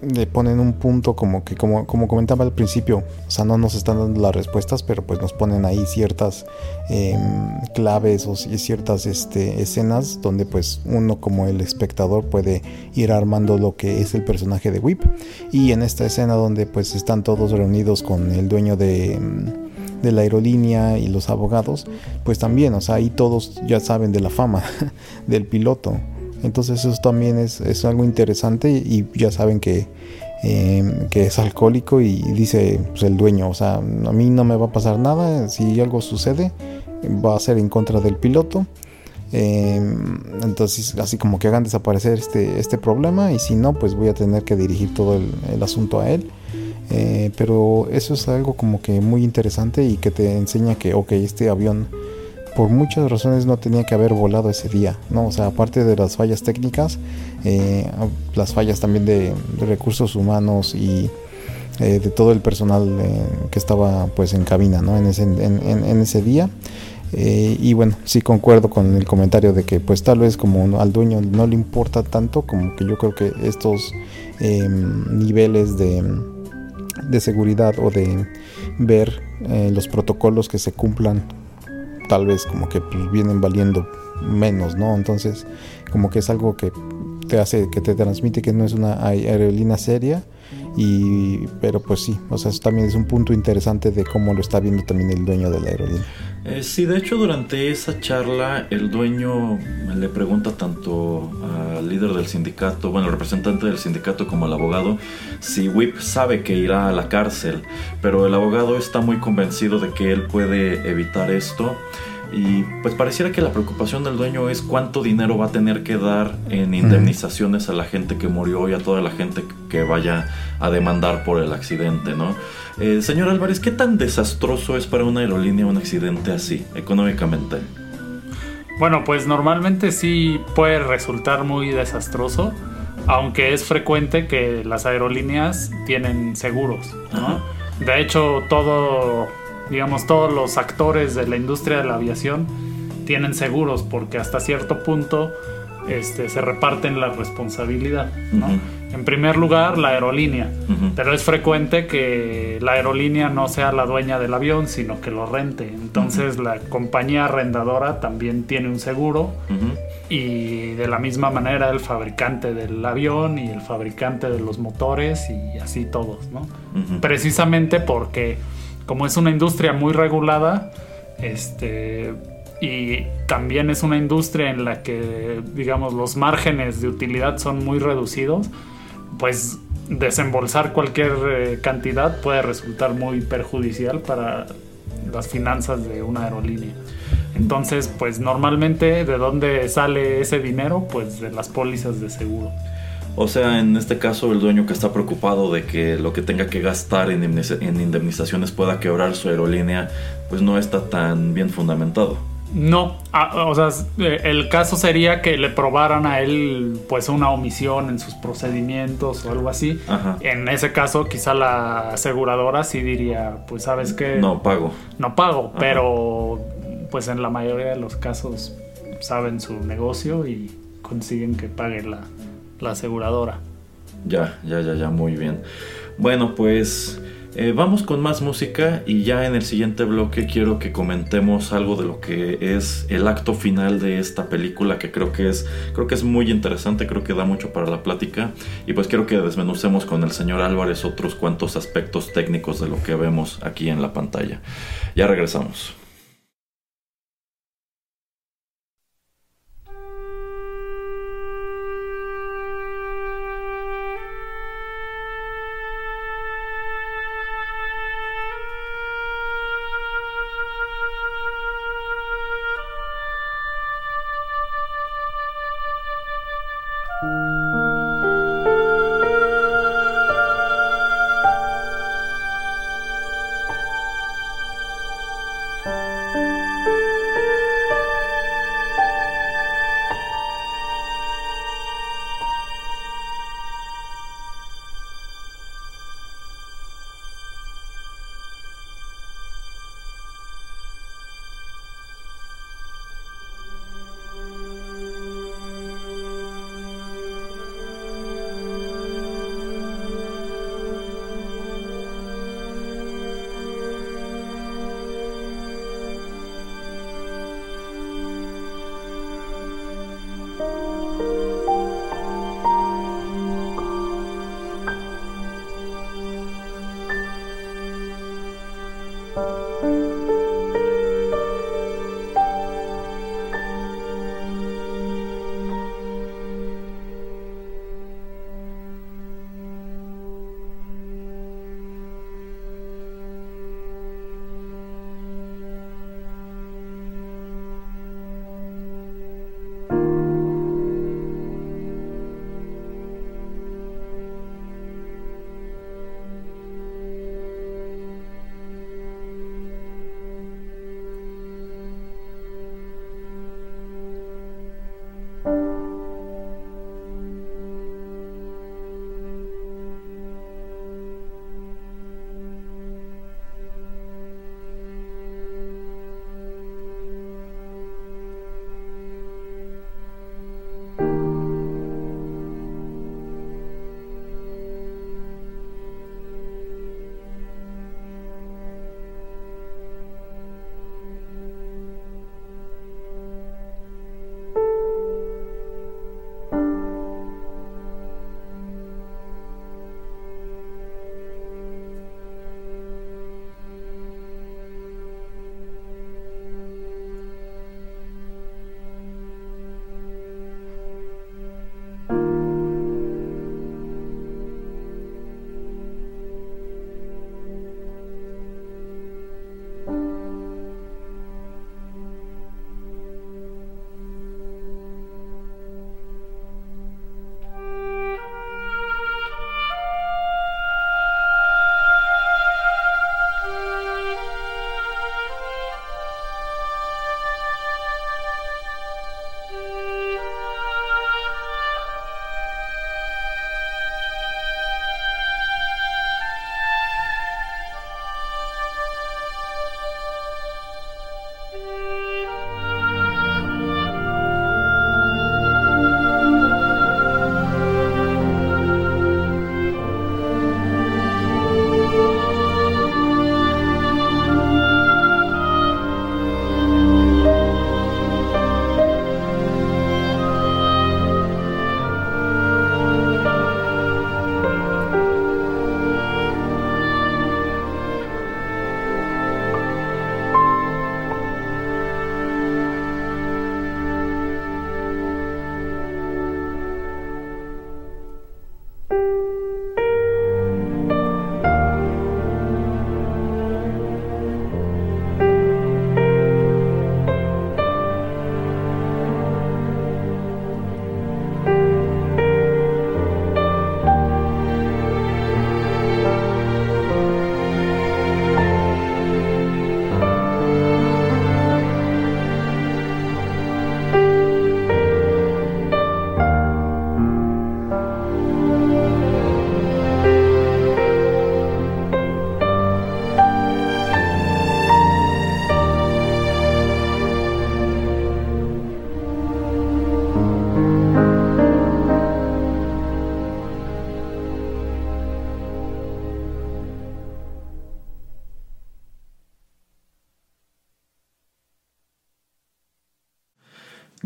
le ponen un punto como que, como, como comentaba al principio, o sea, no nos están dando las respuestas, pero pues nos ponen ahí ciertas em, claves o ciertas este, escenas donde pues uno como el espectador puede ir armando lo que es el personaje de Whip. Y en esta escena donde pues están todos reunidos con el dueño de em, de la aerolínea y los abogados, pues también, o sea, ahí todos ya saben de la fama del piloto. Entonces eso también es, algo interesante y ya saben que, em, que es alcohólico y dice pues, el dueño, o sea, a mí no me va a pasar nada, si algo sucede va a ser en contra del piloto. Em, entonces así como que hagan desaparecer este, este problema y si no pues voy a tener que dirigir todo el, asunto a él. Eh, pero eso es algo como que muy interesante y que te enseña que, ok, este avión por muchas razones no tenía que haber volado ese día, ¿no? O sea, aparte de las fallas técnicas, eh, las fallas también de, recursos humanos y eh, de todo el personal eh, que estaba pues en cabina, ¿no? En ese, en, ese día. y bueno, sí concuerdo con el comentario de que pues tal vez como al dueño no le importa tanto, como que yo creo que estos em, niveles de, de seguridad o de ver los protocolos que se cumplan tal vez como que pues, vienen valiendo menos, ¿no? Entonces, como que es algo que te hace, que te transmite que no es una aerolínea seria Y, pero pues sí, o sea, eso también es un punto interesante de cómo lo está viendo también el dueño de la aerolínea. Eh, sí, de hecho durante esa charla el dueño le pregunta tanto al líder del sindicato, bueno, el representante del sindicato como al abogado, si WIP sabe que irá a la cárcel, pero el abogado está muy convencido de que él puede evitar esto y pues pareciera que la preocupación del dueño es cuánto dinero va a tener que dar en indemnizaciones a la gente que murió y a toda la gente que vaya a demandar por el accidente, ¿no? Eh, señor Álvarez, ¿qué tan desastroso es para una aerolínea un accidente así, económicamente? Bueno, pues normalmente sí puede resultar muy desastroso, aunque es frecuente que las aerolíneas tienen seguros, ¿no? De hecho, todo digamos, todos los actores de la industria de la aviación tienen seguros porque hasta cierto punto este, se reparten la responsabilidad. En primer lugar, la aerolínea, pero es frecuente que la aerolínea no sea la dueña del avión, sino que lo rente. Entonces la compañía arrendadora también tiene un seguro y de la misma manera el fabricante del avión y el fabricante de los motores y así todos, ¿no? Precisamente porque como es una industria muy regulada, este, y también es una industria en la que, digamos, los márgenes de utilidad son muy reducidos, pues desembolsar cualquier eh, cantidad puede resultar muy perjudicial para las finanzas de una aerolínea. Entonces, pues normalmente, ¿de dónde sale ese dinero? Pues de las pólizas de seguro. O sea, en este caso el dueño que está preocupado de que lo que tenga que gastar en, indemnizaciones pueda quebrar su aerolínea, pues no está tan bien fundamentado. No, ah, o sea, eh, el caso sería que le probaran a él pues una omisión en sus procedimientos o algo así. En ese caso quizá la aseguradora sí diría, pues sabes qué... No pago. No pago, pero pues en la mayoría de los casos saben su negocio y consiguen que pague la, la aseguradora. Ya, ya, ya, ya, muy bien. Bueno, pues eh, vamos con más música y ya en el siguiente bloque quiero que comentemos algo de lo que es el acto final de esta película que creo que es creo que es muy interesante, creo que da mucho para la plática y pues quiero que desmenucemos con el señor Álvarez otros cuantos aspectos técnicos de lo que vemos aquí en la pantalla. Ya regresamos.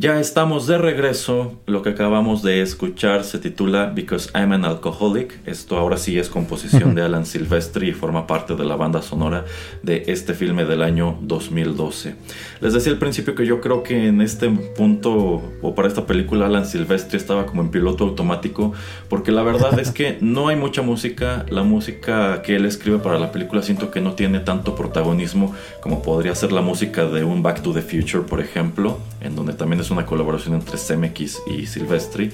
Ya estamos de regreso. Lo que acabamos de escuchar se titula Because I'm an Alcoholic. Esto ahora sí es composición de Alan Silvestri y forma parte de la banda sonora de este filme del año 2012. Les decía al principio que yo creo que en este punto o para esta película Alan Silvestri estaba como en piloto automático porque la verdad es que no hay mucha música. La música que él escribe para la película siento que no tiene tanto protagonismo como podría ser la música de un Back to the Future, por ejemplo, en donde también es una colaboración entre CMX y Silvestri.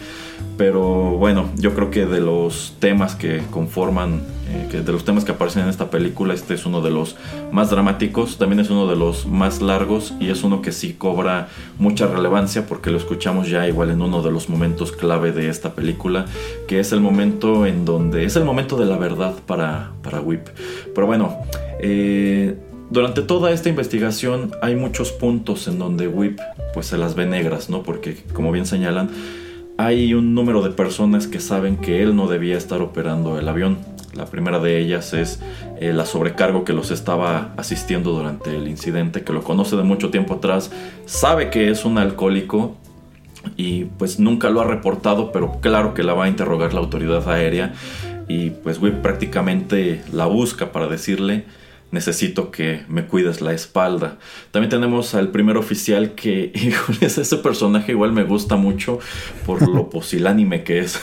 Pero bueno, yo creo que de los temas que conforman, eh, que de los temas que aparecen en esta película, este es uno de los más dramáticos, también es uno de los más largos y es uno que sí cobra mucha relevancia porque lo escuchamos ya igual en uno de los momentos clave de esta película, que es el momento en donde es el momento de la verdad para, para Whip. Pero bueno, eh, durante toda esta investigación hay muchos puntos en donde Whip pues se las ve negras, ¿no? Porque como bien señalan, hay un número de personas que saben que él no debía estar operando el avión. La primera de ellas es eh, la sobrecargo que los estaba asistiendo durante el incidente, que lo conoce de mucho tiempo atrás, sabe que es un alcohólico y pues nunca lo ha reportado, pero claro que la va a interrogar la autoridad aérea y pues Whip prácticamente la busca para decirle necesito que me cuides la espalda. También tenemos al primer oficial que, híjole, ese personaje igual me gusta mucho por lo posilánime que es.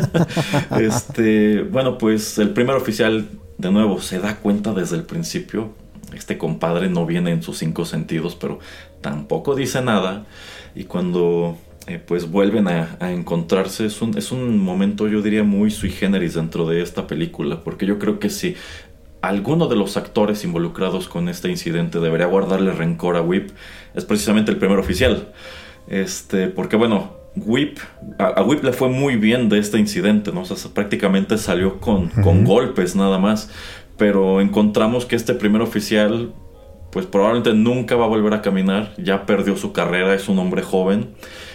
este, bueno, pues el primer oficial, de nuevo, se da cuenta desde el principio. Este compadre no viene en sus cinco sentidos, pero tampoco dice nada. Y cuando eh, pues vuelven a, a, encontrarse. Es un, es un momento, yo diría, muy sui generis dentro de esta película, porque yo creo que si alguno de los actores involucrados con este incidente debería guardarle rencor a Whip, es precisamente el primer oficial. Este, porque bueno, Whip, a, Whip le fue muy bien de este incidente, ¿no? O sea, prácticamente salió con, con golpes nada más. Pero encontramos que este primer oficial, pues probablemente nunca va a volver a caminar, ya perdió su carrera, es un hombre joven.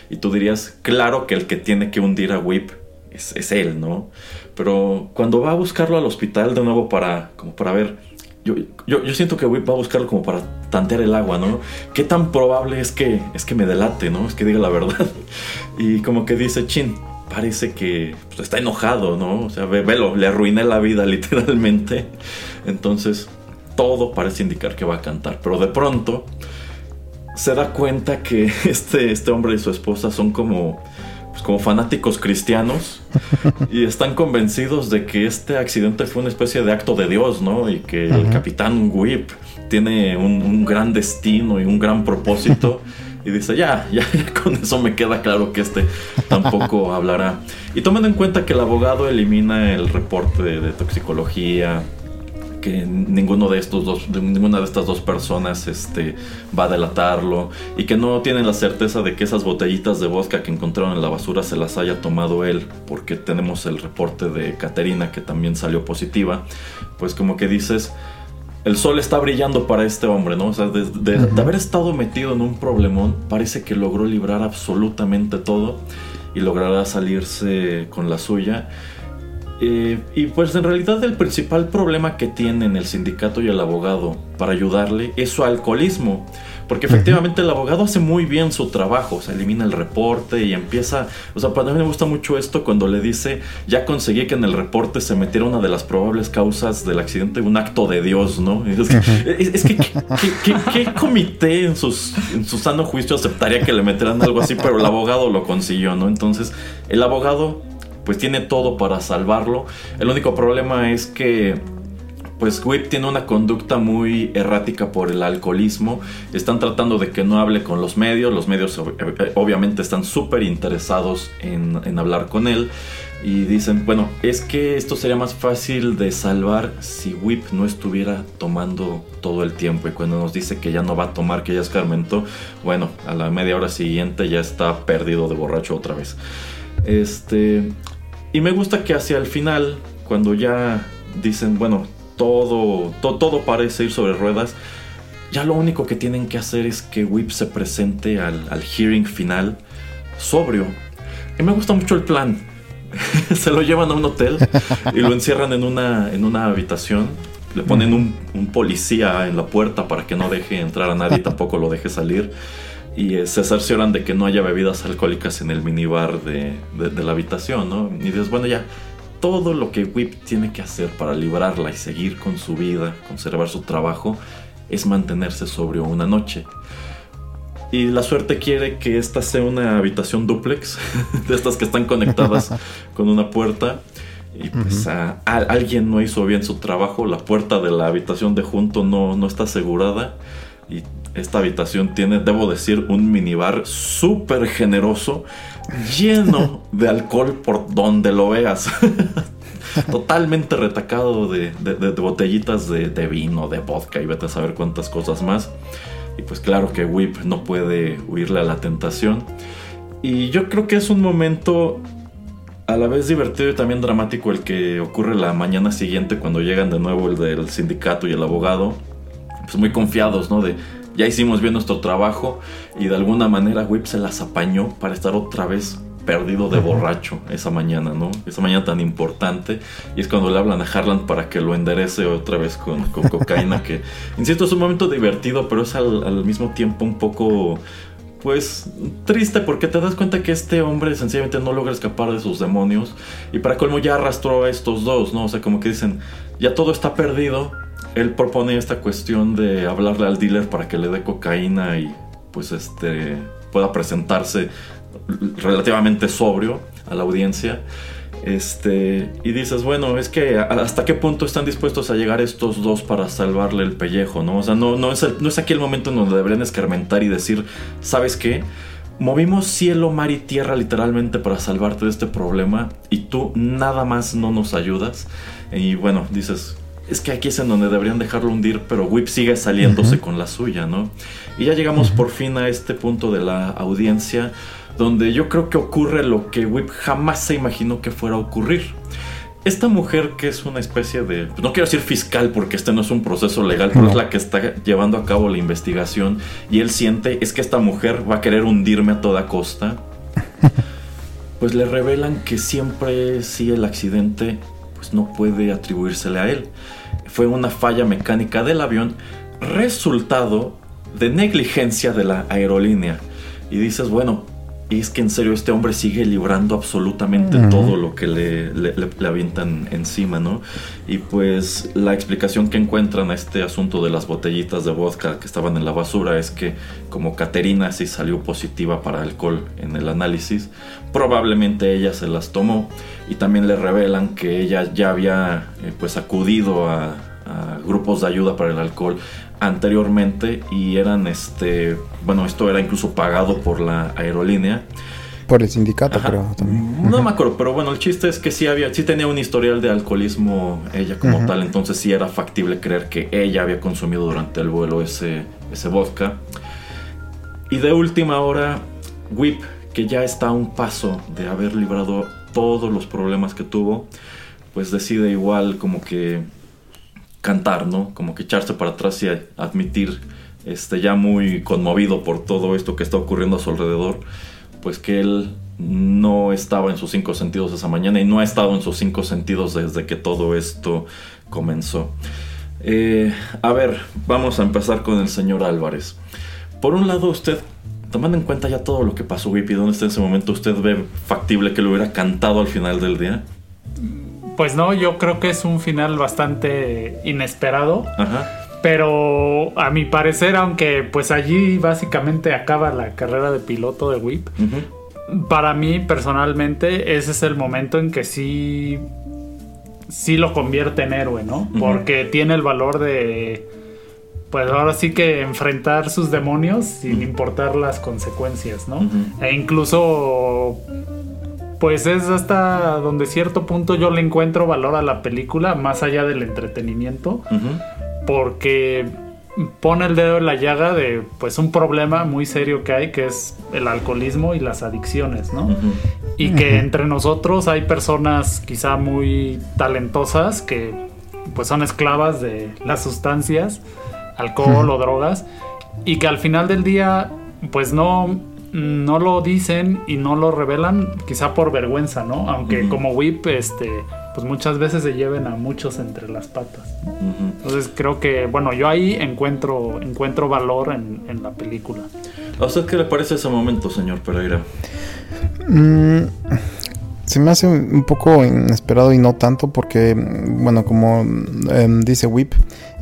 Y tú dirías, claro que el que tiene que hundir a Whip es, es él, ¿no? Pero cuando va a buscarlo al hospital de nuevo para, como para ver, yo, yo, yo siento que va a buscarlo como para tantear el agua, ¿no? ¿Qué tan probable es que, es que me delate, ¿no? Es que diga la verdad. Y como que dice, chin, parece que pues, está enojado, ¿no? O sea, ve, velo, le arruiné la vida literalmente. Entonces, todo parece indicar que va a cantar. Pero de pronto se da cuenta que este, este hombre y su esposa son como pues, como fanáticos cristianos y están convencidos de que este accidente fue una especie de acto de Dios, ¿no? Y que el capitán Whip tiene un, gran destino y un gran propósito. Y dice, ya, ya, con eso me queda claro que este tampoco hablará. Y tomando en cuenta que el abogado elimina el reporte de toxicología, que ninguno de estos dos, ninguna de estas dos personas este, va a delatarlo y que no tienen la certeza de que esas botellitas de vodka que encontraron en la basura se las haya tomado él, porque tenemos el reporte de Caterina que también salió positiva, pues como que dices, el sol está brillando para este hombre, ¿no? O sea, de, de haber estado metido en un problemón, parece que logró librar absolutamente todo y logrará salirse con la suya. Eh, y pues en realidad el principal problema que tienen el sindicato y el abogado para ayudarle es su alcoholismo. Porque efectivamente el abogado hace muy bien su trabajo, se elimina el reporte y empieza, o sea, para mí me gusta mucho esto cuando le dice, ya conseguí que en el reporte se metiera una de las probables causas del accidente, un acto de Dios, ¿no? Es, que, ¿qué, comité en, sus, en su sano juicio aceptaría que le metieran algo así? Pero el abogado lo consiguió, ¿no? Entonces, el abogado pues tiene todo para salvarlo. El único problema es que pues Whip tiene una conducta muy errática por el alcoholismo. Están tratando de que no hable con los medios. Los medios eh, obviamente están súper interesados en, hablar con él. Y dicen, bueno, es que esto sería más fácil de salvar si Whip no estuviera tomando todo el tiempo. Y cuando nos dice que ya no va a tomar, que ya escarmentó, bueno, a la media hora siguiente ya está perdido de borracho otra vez. Este, y me gusta que hacia el final, cuando ya dicen, bueno, todo, todo parece ir sobre ruedas, ya lo único que tienen que hacer es que Whip se presente al, hearing final sobrio. Y me gusta mucho el plan. se lo llevan a un hotel y lo encierran en una, en una habitación. Le ponen un, un, policía en la puerta para que no deje entrar a nadie tampoco lo deje salir. Y eh, se cercioran de que no haya bebidas alcohólicas en el minibar de, de, la habitación, ¿no? Y dices, bueno, ya, todo lo que Whip tiene que hacer para librarla y seguir con su vida, conservar su trabajo, es mantenerse sobrio una noche. Y la suerte quiere que esta sea una habitación duplex, de estas que están conectadas con una puerta. Y pues alguien no hizo bien su trabajo, la puerta de la habitación de junto no, no está asegurada. Y esta habitación tiene, debo decir, un minibar súper generoso, lleno de alcohol por donde lo veas. Totalmente retacado de, botellitas de, vino, de vodka y vete a saber cuántas cosas más. Y pues claro que Whip no puede huirle a la tentación. Y yo creo que es un momento a la vez divertido y también dramático el que ocurre la mañana siguiente cuando llegan de nuevo el del sindicato y el abogado. Pues muy confiados, ¿no? De ya hicimos bien nuestro trabajo y de alguna manera Whip se las apañó para estar otra vez perdido de borracho esa mañana, ¿no? Esa mañana tan importante. Y es cuando le hablan a Harlan para que lo enderece otra vez con, cocaína, que, insisto, es un momento divertido, pero es al, mismo tiempo un poco pues triste porque te das cuenta que este hombre sencillamente no logra escapar de sus demonios y para colmo ya arrastró a estos dos, ¿no? O sea, como que dicen, ya todo está perdido. Él propone esta cuestión de hablarle al dealer para que le dé cocaína y pues este pueda presentarse relativamente sobrio a la audiencia. Este, y dices, bueno, es que hasta qué punto están dispuestos a llegar estos dos para salvarle el pellejo, ¿no? O sea, no, no, es, no es aquí el momento en donde deberían escarmentar y decir, ¿sabes qué? Movimos cielo, mar y tierra literalmente para salvarte de este problema y tú nada más no nos ayudas. Y bueno, dices, es que aquí es en donde deberían dejarlo hundir, pero Whip sigue saliéndose con la suya, ¿no? Y ya llegamos por fin a este punto de la audiencia donde yo creo que ocurre lo que Whip jamás se imaginó que fuera a ocurrir. Esta mujer que es una especie de, no quiero decir fiscal porque este no es un proceso legal, pero es la que está llevando a cabo la investigación y él siente es que esta mujer va a querer hundirme a toda costa. Pues le revelan que siempre sí el accidente pues no puede atribuírsele a él. Fue una falla mecánica del avión resultado de negligencia de la aerolínea. Y dices, bueno, y es que en serio este hombre sigue librando absolutamente todo lo que le, le, avientan encima, ¿no? Y pues la explicación que encuentran a este asunto de las botellitas de vodka que estaban en la basura es que como Caterina sí salió positiva para alcohol en el análisis, probablemente ella se las tomó y también le revelan que ella ya había eh, pues acudido a grupos de ayuda para el alcohol anteriormente y eran este bueno esto era incluso pagado por la aerolínea. Por el sindicato creo también. No me acuerdo pero bueno el chiste es que sí había sí tenía un historial de alcoholismo ella como tal entonces sí era factible creer que ella había consumido durante el vuelo ese ese vodka. Y de última hora Whip que ya está a un paso de haber librado todos los problemas que tuvo pues decide igual como que cantar, ¿no? Como que echarse para atrás y admitir, este, ya muy conmovido por todo esto que está ocurriendo a su alrededor, pues que él no estaba en sus cinco sentidos esa mañana y no ha estado en sus cinco sentidos desde que todo esto comenzó. Eh, a ver, vamos a empezar con el señor Álvarez. Por un lado, usted, tomando en cuenta ya todo lo que pasó, Whippy, ¿dónde está en ese momento? ¿Usted ve factible que lo hubiera cantado al final del día? Pues no, yo creo que es un final bastante inesperado. Pero a mi parecer, aunque pues allí básicamente acaba la carrera de piloto de Whip, para mí personalmente ese es el momento en que sí, sí lo convierte en héroe, ¿no? Porque tiene el valor de, pues ahora sí que enfrentar sus demonios sin importar las consecuencias, ¿no? E incluso pues es hasta donde cierto punto yo le encuentro valor a la película, más allá del entretenimiento, porque pone el dedo en la llaga de pues un problema muy serio que hay, que es el alcoholismo y las adicciones, ¿no? Y que entre nosotros hay personas quizá muy talentosas que pues son esclavas de las sustancias, alcohol o drogas, y que al final del día pues no no lo dicen y no lo revelan, quizá por vergüenza, ¿no? Aunque como Whip, este, pues muchas veces se lleven a muchos entre las patas. Entonces creo que, bueno, yo ahí encuentro, encuentro valor en, la película. ¿A usted qué le parece ese momento, señor Pereira? Mm, se me hace un poco inesperado y no tanto porque, bueno, como em, dice Whip,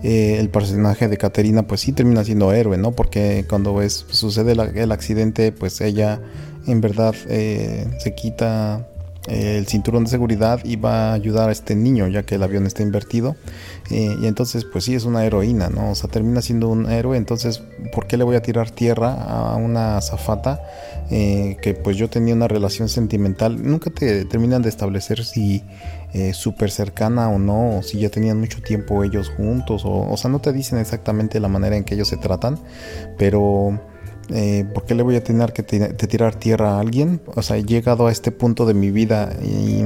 eh, el personaje de Caterina pues sí termina siendo héroe, ¿no? Porque cuando es, sucede el accidente, pues ella en verdad eh, se quita eh, el cinturón de seguridad y va a ayudar a este niño ya que el avión está invertido. Y entonces pues sí es una heroína no o sea termina siendo un héroe. Entonces por qué le voy a tirar tierra a una zafata eh, que pues yo tenía una relación sentimental, nunca te terminan de establecer si eh, súper cercana o no, o si ya tenían mucho tiempo ellos juntos, o, o sea, no te dicen exactamente la manera en que ellos se tratan, pero... Eh, ¿por qué le voy a tener que tirar tierra a alguien? O sea, he llegado a este punto de mi vida y,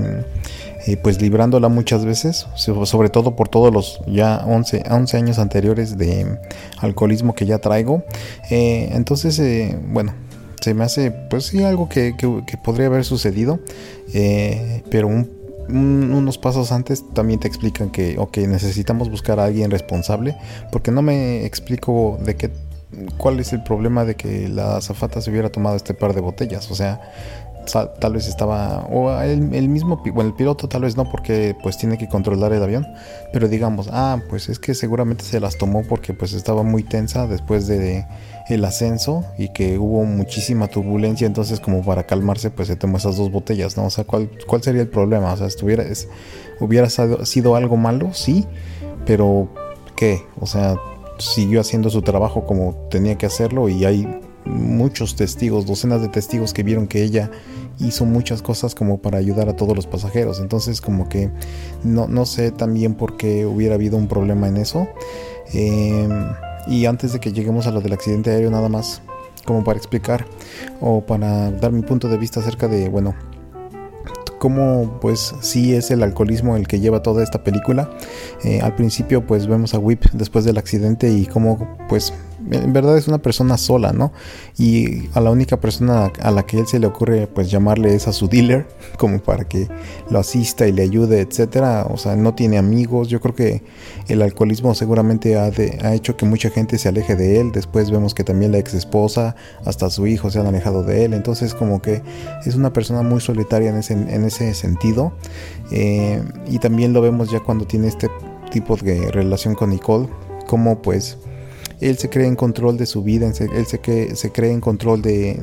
pues librándola muchas veces, sobre todo por todos los ya 11, 11 años anteriores de alcoholismo que ya traigo. entonces, bueno, se me hace, pues sí, algo que, podría haber sucedido, eh, pero unos pasos antes también te explican que, ok, necesitamos buscar a alguien responsable, porque no me explico de qué, cuál es el problema de que la azafata se hubiera tomado este par de botellas, o sea, tal vez estaba o el, el, mismo bueno el piloto tal vez no porque pues tiene que controlar el avión pero digamos ah pues es que seguramente se las tomó porque pues estaba muy tensa después de el ascenso y que hubo muchísima turbulencia, entonces como para calmarse pues se tomó esas dos botellas, ¿no? O sea, ¿cuál, cuál sería el problema? O sea, estuviera, es, hubiera sido algo malo, sí, pero ¿qué? O sea, siguió haciendo su trabajo como tenía que hacerlo y hay muchos testigos, docenas de testigos que vieron que ella hizo muchas cosas como para ayudar a todos los pasajeros. Entonces como que no, no sé también por qué hubiera habido un problema en eso. Eh, y antes de que lleguemos a lo del accidente aéreo, nada más como para explicar o para dar mi punto de vista acerca de, bueno, cómo pues sí es el alcoholismo el que lleva toda esta película. Eh, al principio pues vemos a Whip después del accidente y cómo pues en verdad es una persona sola, ¿no? Y a la única persona a la que él se le ocurre pues llamarle es a su dealer, como para que lo asista y le ayude, etcétera. O sea, no tiene amigos. Yo creo que el alcoholismo seguramente ha, ha hecho que mucha gente se aleje de él. Después vemos que también la ex esposa, hasta su hijo se han alejado de él. Entonces como que es una persona muy solitaria en ese, en ese sentido. Eh, y también lo vemos ya cuando tiene este tipo de relación con Nicole, como pues él se cree en control de su vida, él se, cree, en control de,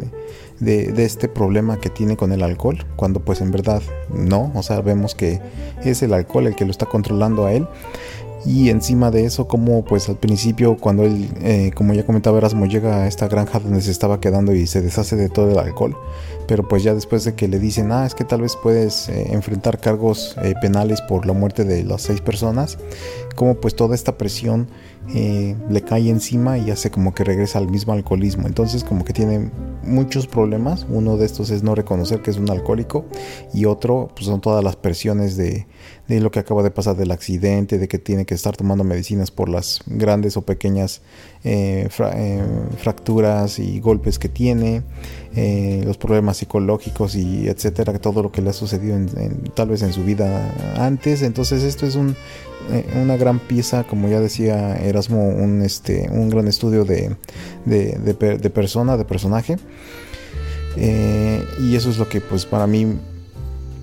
de, este problema que tiene con el alcohol, cuando pues en verdad no, o sea, vemos que es el alcohol el que lo está controlando a él. Y encima de eso, como pues al principio, cuando él, eh, como ya comentaba Erasmo, llega a esta granja donde se estaba quedando y se deshace de todo el alcohol, pero pues ya después de que le dicen, ah, es que tal vez puedes eh, enfrentar cargos eh, penales por la muerte de las seis personas, como pues toda esta presión eh, le cae encima y hace como que regresa al mismo alcoholismo. Entonces como que tiene muchos problemas. Uno de estos es no reconocer que es un alcohólico y otro pues son todas las presiones de, lo que acaba de pasar del accidente, de que tiene que estar tomando medicinas por las grandes o pequeñas eh, eh, fracturas y golpes que tiene, eh, los problemas psicológicos y etcétera, todo lo que le ha sucedido tal vez en su vida antes. Entonces esto es un, una gran pieza, como ya decía Erasmo, un, este, un gran estudio de, de, de persona, de personaje. y eso es lo que pues para mí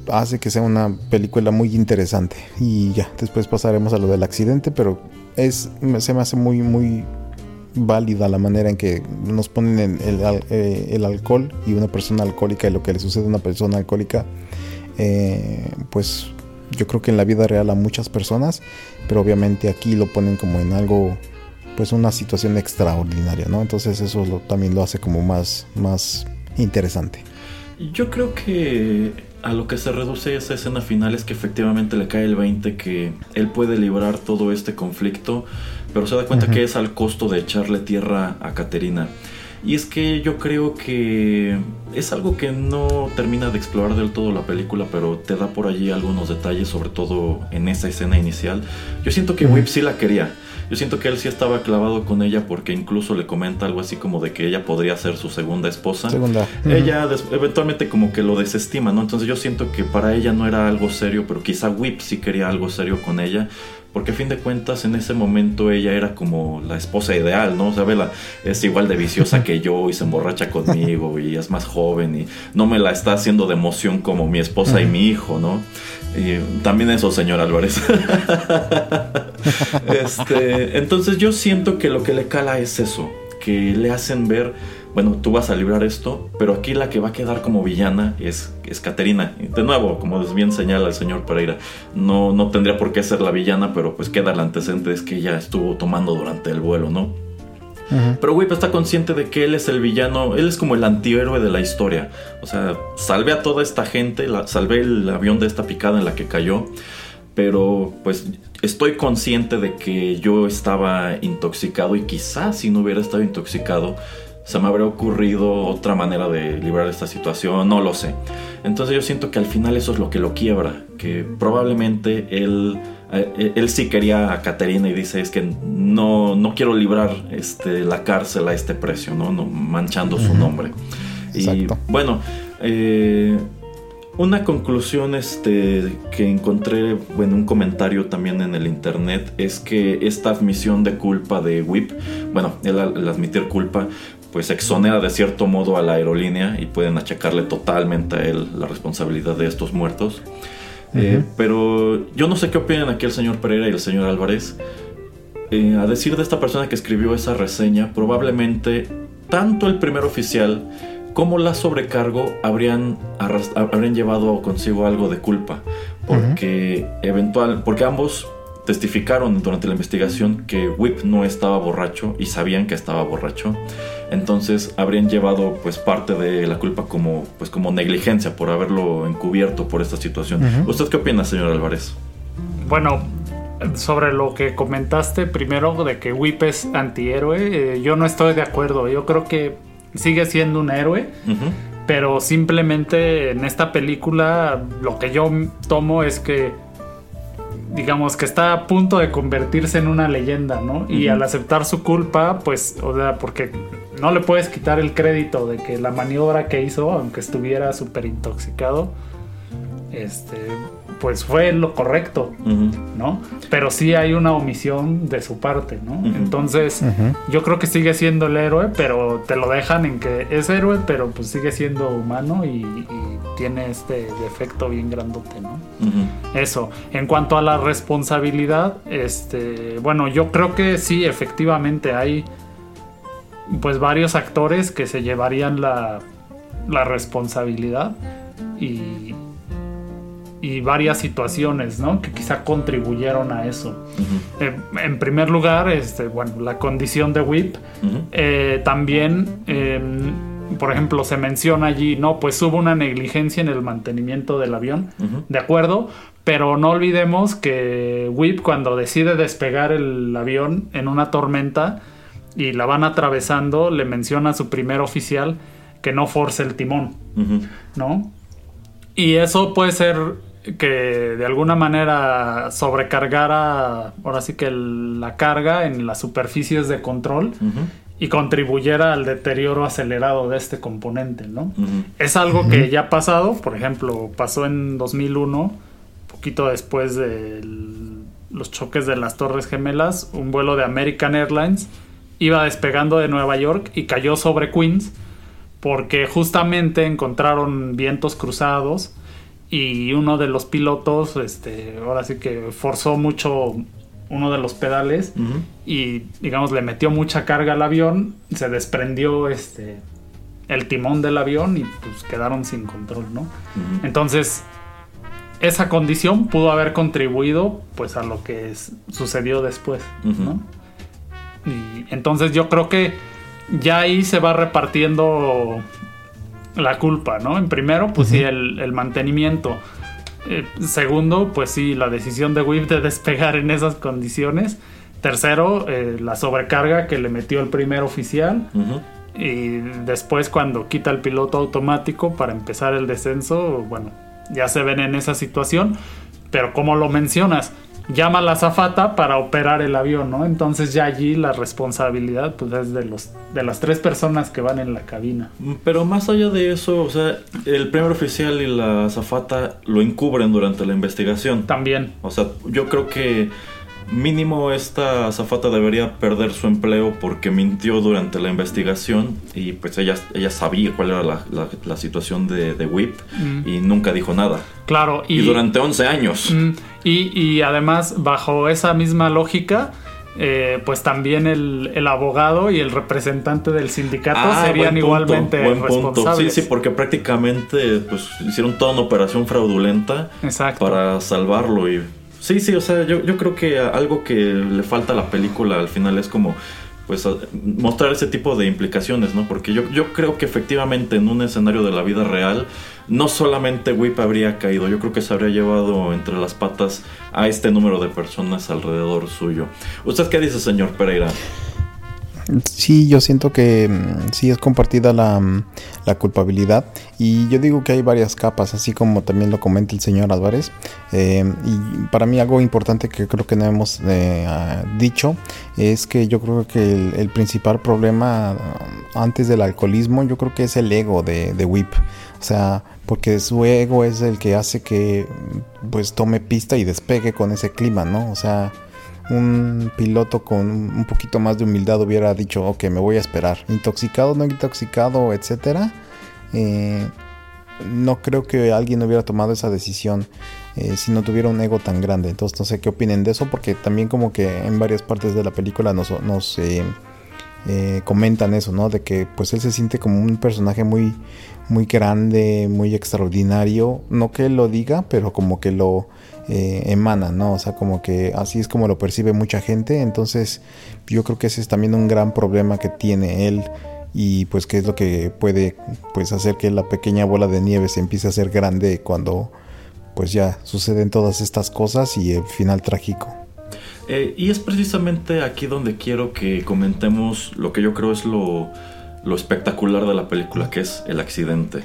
hace que sea una película muy interesante. Y ya, después pasaremos a lo del accidente, pero es, se me hace muy, muy válida la manera en que nos ponen el, eh, el, alcohol y una persona alcohólica y lo que le sucede a una persona alcohólica. Eh, pues yo creo que en la vida real a muchas personas, pero obviamente aquí lo ponen como en algo, pues una situación extraordinaria, ¿no? Entonces eso también lo hace como más, más interesante. Yo creo que a lo que se reduce esa escena final es que efectivamente le cae el 20 que él puede librar todo este conflicto, pero se da cuenta que es al costo de echarle tierra a Caterina. Y es que yo creo que es algo que no termina de explorar del todo la película, pero te da por allí algunos detalles, sobre todo en esa escena inicial. Yo siento que Whip sí la quería. Yo siento que él sí estaba clavado con ella porque incluso le comenta algo así como de que ella podría ser su segunda esposa. Segunda. Ella eventualmente como que lo desestima, ¿no? Entonces yo siento que para ella no era algo serio, pero quizá Whip sí quería algo serio con ella. Porque a fin de cuentas en ese momento ella era como la esposa ideal, ¿no? O sea, Vela es igual de viciosa que yo y se emborracha conmigo y es más joven y no me la está haciendo de emoción como mi esposa y mi hijo, ¿no? Y también eso, señor Álvarez. este, entonces yo siento que lo que le cala es eso, que le hacen ver bueno, tú vas a librar esto, pero aquí la que va a quedar como villana es, es Caterina. De nuevo, como bien señala el señor Pereira, no, no tendría por qué ser la villana, pero pues queda el antecedente es que ella estuvo tomando durante el vuelo, ¿no? Pero Whip está consciente de que él es el villano, él es como el antihéroe de la historia. O sea, salvé a toda esta gente, la, salvé el avión de esta picada en la que cayó, pero pues estoy consciente de que yo estaba intoxicado y quizás si no hubiera estado intoxicado, se me habría ocurrido otra manera de librar esta situación, no lo sé. Entonces yo siento que al final eso es lo que lo quiebra, que probablemente él, eh, él sí quería a Caterina y dice es que no, no quiero librar este, la cárcel a este precio, ¿no? manchando su nombre. Y bueno, eh, una conclusión este, que encontré en un comentario también en el internet es que esta admisión de culpa de Whip, bueno, él al admitir culpa, pues exonera de cierto modo a la aerolínea y pueden achacarle totalmente a él la responsabilidad de estos muertos. Eh, pero yo no sé qué opinan aquí el señor Pereira y el señor Álvarez. Eh, a decir de esta persona que escribió esa reseña, probablemente tanto el primer oficial como la sobrecargo habrían, habrían llevado consigo algo de culpa. Porque, eventual, porque ambos testificaron durante la investigación que Whip no estaba borracho y sabían que estaba borracho. Entonces habrían llevado pues parte de la culpa como pues como negligencia por haberlo encubierto por esta situación. ¿Usted qué opina, señor Álvarez? Bueno, sobre lo que comentaste primero de que Whip es antihéroe, eh, yo no estoy de acuerdo. Yo creo que sigue siendo un héroe. Pero simplemente en esta película lo que yo tomo es que digamos que está a punto de convertirse en una leyenda, ¿no? Y al aceptar su culpa, pues, o sea, porque no le puedes quitar el crédito de que la maniobra que hizo, aunque estuviera súper intoxicado, este, pues fue lo correcto, ¿no? Pero sí hay una omisión de su parte, ¿no? Entonces, yo creo que sigue siendo el héroe, pero te lo dejan en que es héroe, pero pues sigue siendo humano y, tiene este defecto bien grandote, ¿no? Eso. En cuanto a la responsabilidad, este, bueno, yo creo que sí, efectivamente hay pues varios actores que se llevarían la, la responsabilidad y, y varias situaciones, ¿no? Que quizá contribuyeron a eso. Eh, en primer lugar, este, bueno, la condición de WIP. Eh, también, em, por ejemplo, se menciona allí, no, pues hubo una negligencia en el mantenimiento del avión, de acuerdo, pero no olvidemos que WIP cuando decide despegar el avión en una tormenta y la van atravesando, le menciona a su primer oficial que no force el timón, ¿no? Y eso puede ser que de alguna manera sobrecargara ahora sí que la carga en las superficies de control y contribuyera al deterioro acelerado de este componente, ¿no? Es algo que ya ha pasado, por ejemplo, pasó en 2001, poquito después de los choques de las Torres Gemelas, un vuelo de American Airlines iba despegando de Nueva York y cayó sobre Queens porque justamente encontraron vientos cruzados y uno de los pilotos, este, ahora sí que forzó mucho uno de los pedales y digamos le metió mucha carga al avión, se desprendió este el timón del avión y pues quedaron sin control, ¿no? Entonces esa condición pudo haber contribuido pues a lo que sucedió después, ¿no? Y entonces yo creo que ya ahí se va repartiendo la culpa, ¿no? En primero, pues sí, el, mantenimiento. Eh, segundo, pues sí, la decisión de Whip de despegar en esas condiciones. Tercero, eh, la sobrecarga que le metió el primer oficial. Y después cuando quita el piloto automático para empezar el descenso, bueno, ya se ven en esa situación. Pero como lo mencionas, llama a la zafata para operar el avión, ¿no? Entonces ya allí la responsabilidad pues es de los de las tres personas que van en la cabina. Mm, pero más allá de eso, o sea, el primer oficial y la zafata lo encubren durante la investigación. También. O sea, yo creo que mínimo esta azafata debería perder su empleo porque mintió durante la investigación y pues ella, ella sabía cuál era la, situación de, de WIP mm. y nunca dijo nada. Claro, y, durante 11 años. Mm, y, y, además, bajo esa misma lógica, eh, pues también el, el, abogado y el representante del sindicato ah, serían igualmente responsables. Sí, sí, porque prácticamente pues, hicieron toda una operación fraudulenta para salvarlo y Sí, sí, o sea, yo, yo creo que algo que le falta a la película al final es como pues mostrar ese tipo de implicaciones, ¿no? Porque yo, yo creo que efectivamente en un escenario de la vida real, no solamente Whip habría caído, yo creo que se habría llevado entre las patas a este número de personas alrededor suyo. ¿Usted qué dice, señor Pereira? Sí, yo siento que mm, sí es compartida mm, la, culpabilidad y yo digo que hay varias capas, así como también lo comenta el señor Álvarez. Eh, y para mí algo importante que creo que no hemos eh, ah, dicho es que yo creo que el, principal problema ah, antes del alcoholismo yo creo que es el ego de, de Whip. O sea, porque su ego es el que hace que pues tome pista y despegue con ese clima, ¿no? O sea un piloto con un poquito más de humildad hubiera dicho, ok, me voy a esperar. Intoxicado, no intoxicado, etcétera. Eh, no creo que alguien hubiera tomado esa decisión eh, si no tuviera un ego tan grande. Entonces no sé qué opinen de eso, porque también como que en varias partes de la película nos, eh, comentan eso, ¿no? De que pues él se siente como un personaje muy, muy grande, muy extraordinario. No que lo diga, pero como que lo eh, emana, ¿no? O sea, como que así es como lo percibe mucha gente. Entonces, yo creo que ese es también un gran problema que tiene él y pues que es lo que puede pues hacer que la pequeña bola de nieve se empiece a hacer grande cuando pues ya suceden todas estas cosas y el final trágico. Eh, y es precisamente aquí donde quiero que comentemos lo que yo creo es lo, lo espectacular de la película, que es el accidente.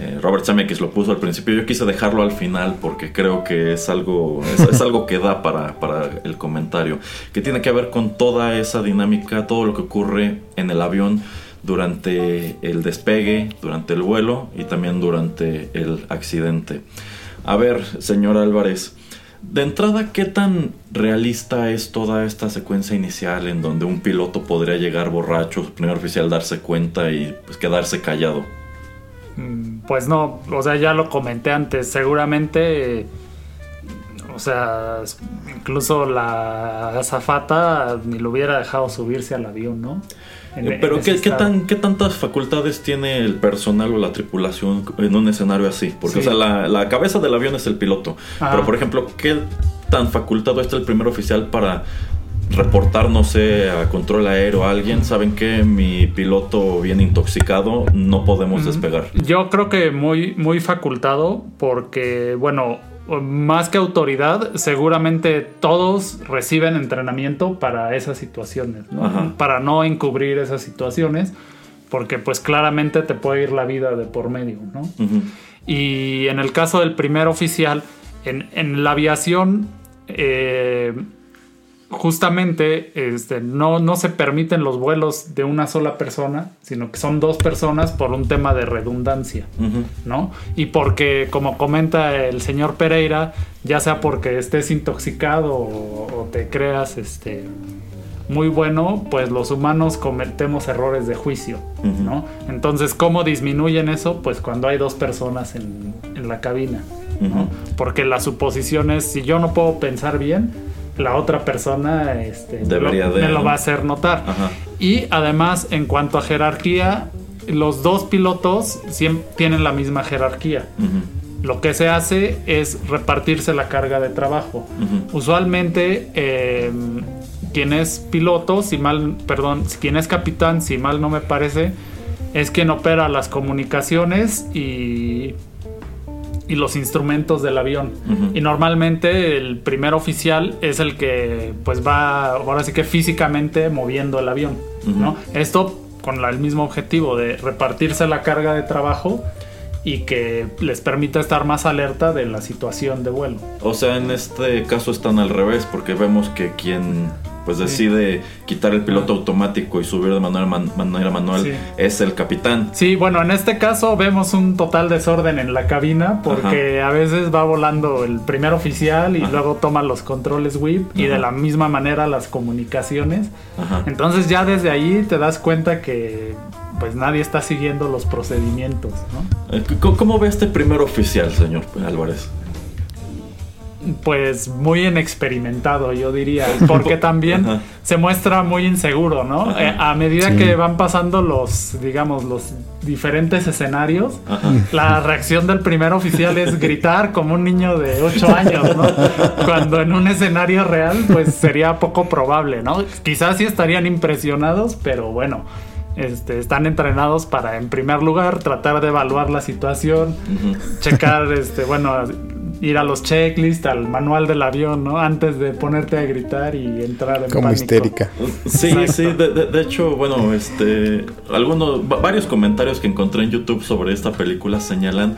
Eh, Robert Zemeckis lo puso al principio. Yo quise dejarlo al final porque creo que es algo, es, algo que da para, para, el comentario. Que tiene que ver con toda esa dinámica, todo lo que ocurre en el avión durante el despegue, durante el vuelo y también durante el accidente. A ver, señor Álvarez. De entrada, ¿qué tan realista es toda esta secuencia inicial en donde un piloto podría llegar borracho, su primer oficial darse cuenta y pues quedarse callado? Mm, pues no, o sea, ya lo comenté antes, seguramente, o sea, incluso la azafata ni lo hubiera dejado subirse al avión, ¿no? Eh, pero ¿qué, tan, ¿qué tantas facultades tiene el personal o la tripulación en un escenario así? Porque, o sea, la, cabeza del avión es el piloto. Pero, por ejemplo, ¿qué tan facultado está el primer oficial para reportar, no sé, a control aéreo a alguien, saben que mi piloto viene intoxicado, no podemos despegar. Yo creo que muy, muy facultado porque, bueno, más que autoridad, seguramente todos reciben entrenamiento para esas situaciones, para no encubrir esas situaciones, porque pues claramente te puede ir la vida de por medio, ¿no? Y en el caso del primer oficial, en, en la aviación, eh, justamente este, no, no se permiten los vuelos de una sola persona, sino que son dos personas por un tema de redundancia, ¿no? Y porque, como comenta el señor Pereira, ya sea porque estés intoxicado o, te creas este, muy bueno, pues los humanos cometemos errores de juicio, ¿no? Entonces, ¿cómo disminuyen eso? Pues cuando hay dos personas en, la cabina, ¿no? Porque la suposición es, si yo no puedo pensar bien, la otra persona este, me, lo, va a hacer notar. Y además, en cuanto a jerarquía, los dos pilotos siempre tienen la misma jerarquía. Lo que se hace es repartirse la carga de trabajo. Usualmente, em, quien es piloto, si mal, perdón, quien es capitán, si mal no me parece, es quien opera las comunicaciones y y los instrumentos del avión. Y normalmente el primer oficial es el que pues va ahora sí que físicamente moviendo el avión, ¿no? Esto con el mismo objetivo de repartirse la carga de trabajo y que les permita estar más alerta de la situación de vuelo. O sea, en este caso están al revés porque vemos que quien pues decide quitar el piloto automático y subir de manera, manera manual es el capitán. Sí, bueno, en este caso vemos un total desorden en la cabina porque a veces va volando el primer oficial y luego toma los controles WIP y de la misma manera las comunicaciones. Entonces ya desde ahí te das cuenta que pues nadie está siguiendo los procedimientos, ¿no? Eh, ¿Cómo ve este primer oficial, señor Álvarez? Pues muy inexperimentado, yo diría, porque también se muestra muy inseguro, ¿no? Eh, a medida que van pasando los, digamos, los diferentes escenarios, la reacción del primer oficial es gritar como un niño de 8 años, ¿no? Cuando en un escenario real, pues sería poco probable, ¿no? Quizás sí estarían impresionados, pero bueno. Este, están entrenados para, en primer lugar, tratar de evaluar la situación, checar, este, bueno, ir a los checklists, al manual del avión, ¿no? Antes de ponerte a gritar y entrar en Como histérica. Sí, sí, de, hecho, bueno, este, algunos, varios comentarios que encontré en YouTube sobre esta película señalan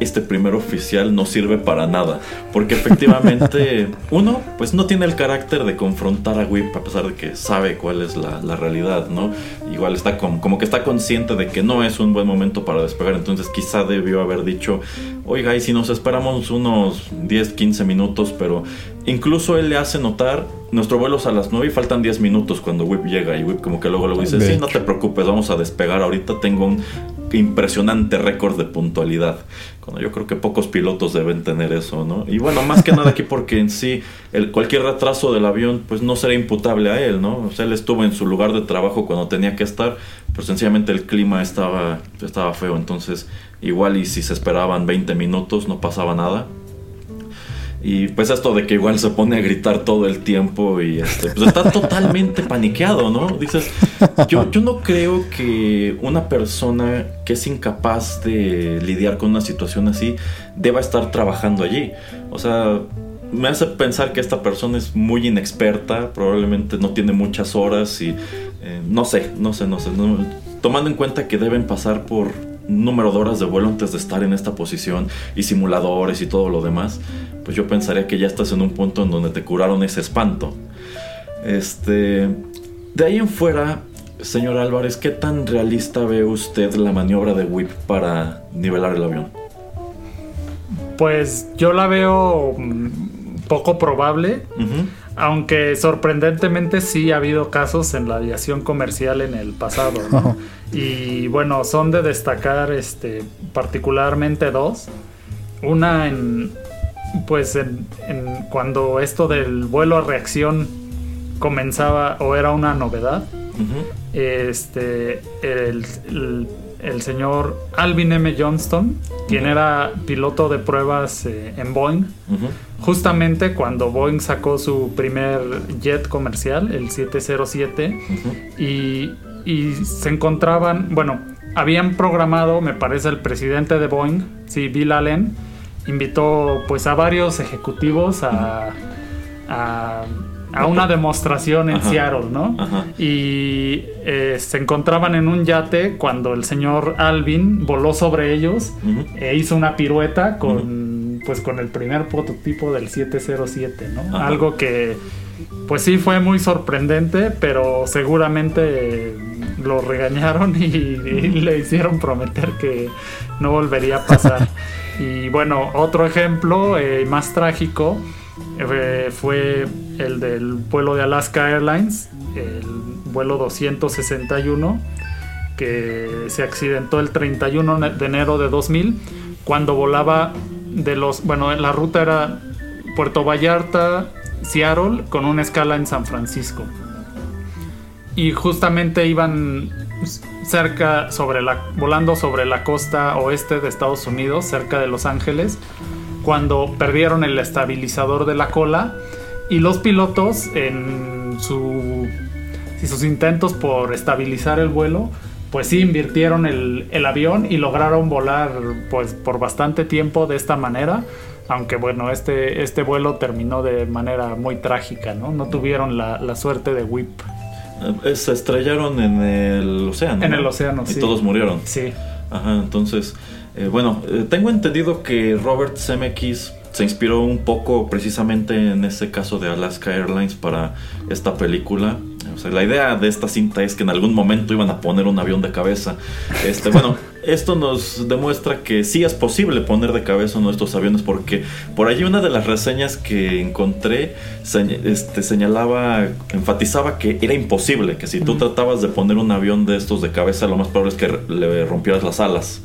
este primer oficial no sirve para nada. Porque efectivamente, uno, pues no tiene el carácter de confrontar a Whip a pesar de que sabe cuál es la, realidad, ¿no? Igual está como, como, que está consciente de que no es un buen momento para despegar. Entonces quizá debió haber dicho, oiga, y si nos esperamos unos 10, 15 minutos, pero incluso él le hace notar, nuestro vuelo es a las 9 y faltan 10 minutos cuando Whip llega y Whip como que luego lo dice, sí, no te preocupes, vamos a despegar ahorita, tengo un impresionante récord de puntualidad. Cuando yo creo que pocos pilotos deben tener eso, ¿no? Y bueno, más que nada aquí porque en sí el, cualquier retraso del avión pues no será imputable a él, ¿no? O sea, él estuvo en su lugar de trabajo cuando tenía que estar, pero sencillamente el clima estaba, estaba feo, entonces igual y si se esperaban 20 minutos no pasaba nada. Y pues esto de que igual se pone a gritar todo el tiempo y este, pues está totalmente paniqueado, ¿no? Dices, yo, yo no creo que una persona que es incapaz de lidiar con una situación así deba estar trabajando allí. O sea, me hace pensar que esta persona es muy inexperta, probablemente no tiene muchas horas y eh, no sé, no sé, no sé. tomando en cuenta que deben pasar por número de horas de vuelo antes de estar en esta posición y simuladores y todo lo demás, pues yo pensaría que ya estás en un punto en donde te curaron ese espanto. Este, de ahí en fuera, señor Álvarez, ¿qué tan realista ve usted la maniobra de Whip para nivelar el avión? Pues yo la veo mm, poco probable. Aunque sorprendentemente sí ha habido casos en la aviación comercial en el pasado. y bueno, son de destacar este, particularmente dos. Una en, pues en, cuando esto del vuelo a reacción comenzaba o era una novedad. Este, el, el, señor Alvin M. Johnston, quien era piloto de pruebas eh, en Boeing, justamente cuando Boeing sacó su primer jet comercial, el 707, y, se encontraban, bueno, habían programado, me parece, el presidente de Boeing, sí, Bill Allen, invitó pues a varios ejecutivos a, a, una demostración en Seattle, ¿no? Y eh, se encontraban en un yate cuando el señor Alvin voló sobre ellos e hizo una pirueta con pues con el primer prototipo del 707, ¿no? Algo que pues sí fue muy sorprendente, pero seguramente lo regañaron y, le hicieron prometer que no volvería a pasar. y bueno, otro ejemplo eh, más trágico eh, fue el del vuelo de Alaska Airlines, el vuelo 261, que se accidentó el 31 de enero de 2000 cuando volaba de los, bueno, la ruta era Puerto Vallarta, Seattle, con una escala en San Francisco. Y justamente iban cerca sobre la volando sobre la costa oeste de Estados Unidos, cerca de Los Ángeles, cuando perdieron el estabilizador de la cola y los pilotos en su sus intentos por estabilizar el vuelo pues sí invirtieron el, avión y lograron volar pues por bastante tiempo de esta manera. Aunque bueno, este, este vuelo terminó de manera muy trágica, ¿no? No tuvieron la, suerte de Whip. Eh, se estrellaron en el océano. En el océano, sí. Y todos murieron. Sí. Ajá, entonces, eh, bueno, eh, tengo entendido que Robert Zemeckis se inspiró un poco precisamente en ese caso de Alaska Airlines para esta película. O sea, la idea de esta cinta es que en algún momento iban a poner un avión de cabeza. Este, bueno, esto nos demuestra que sí es posible poner de cabeza estos aviones porque por allí una de las reseñas que encontré este, señalaba, enfatizaba que era imposible, que si tú tratabas de poner un avión de estos de cabeza lo más probable es que le rompieras las alas.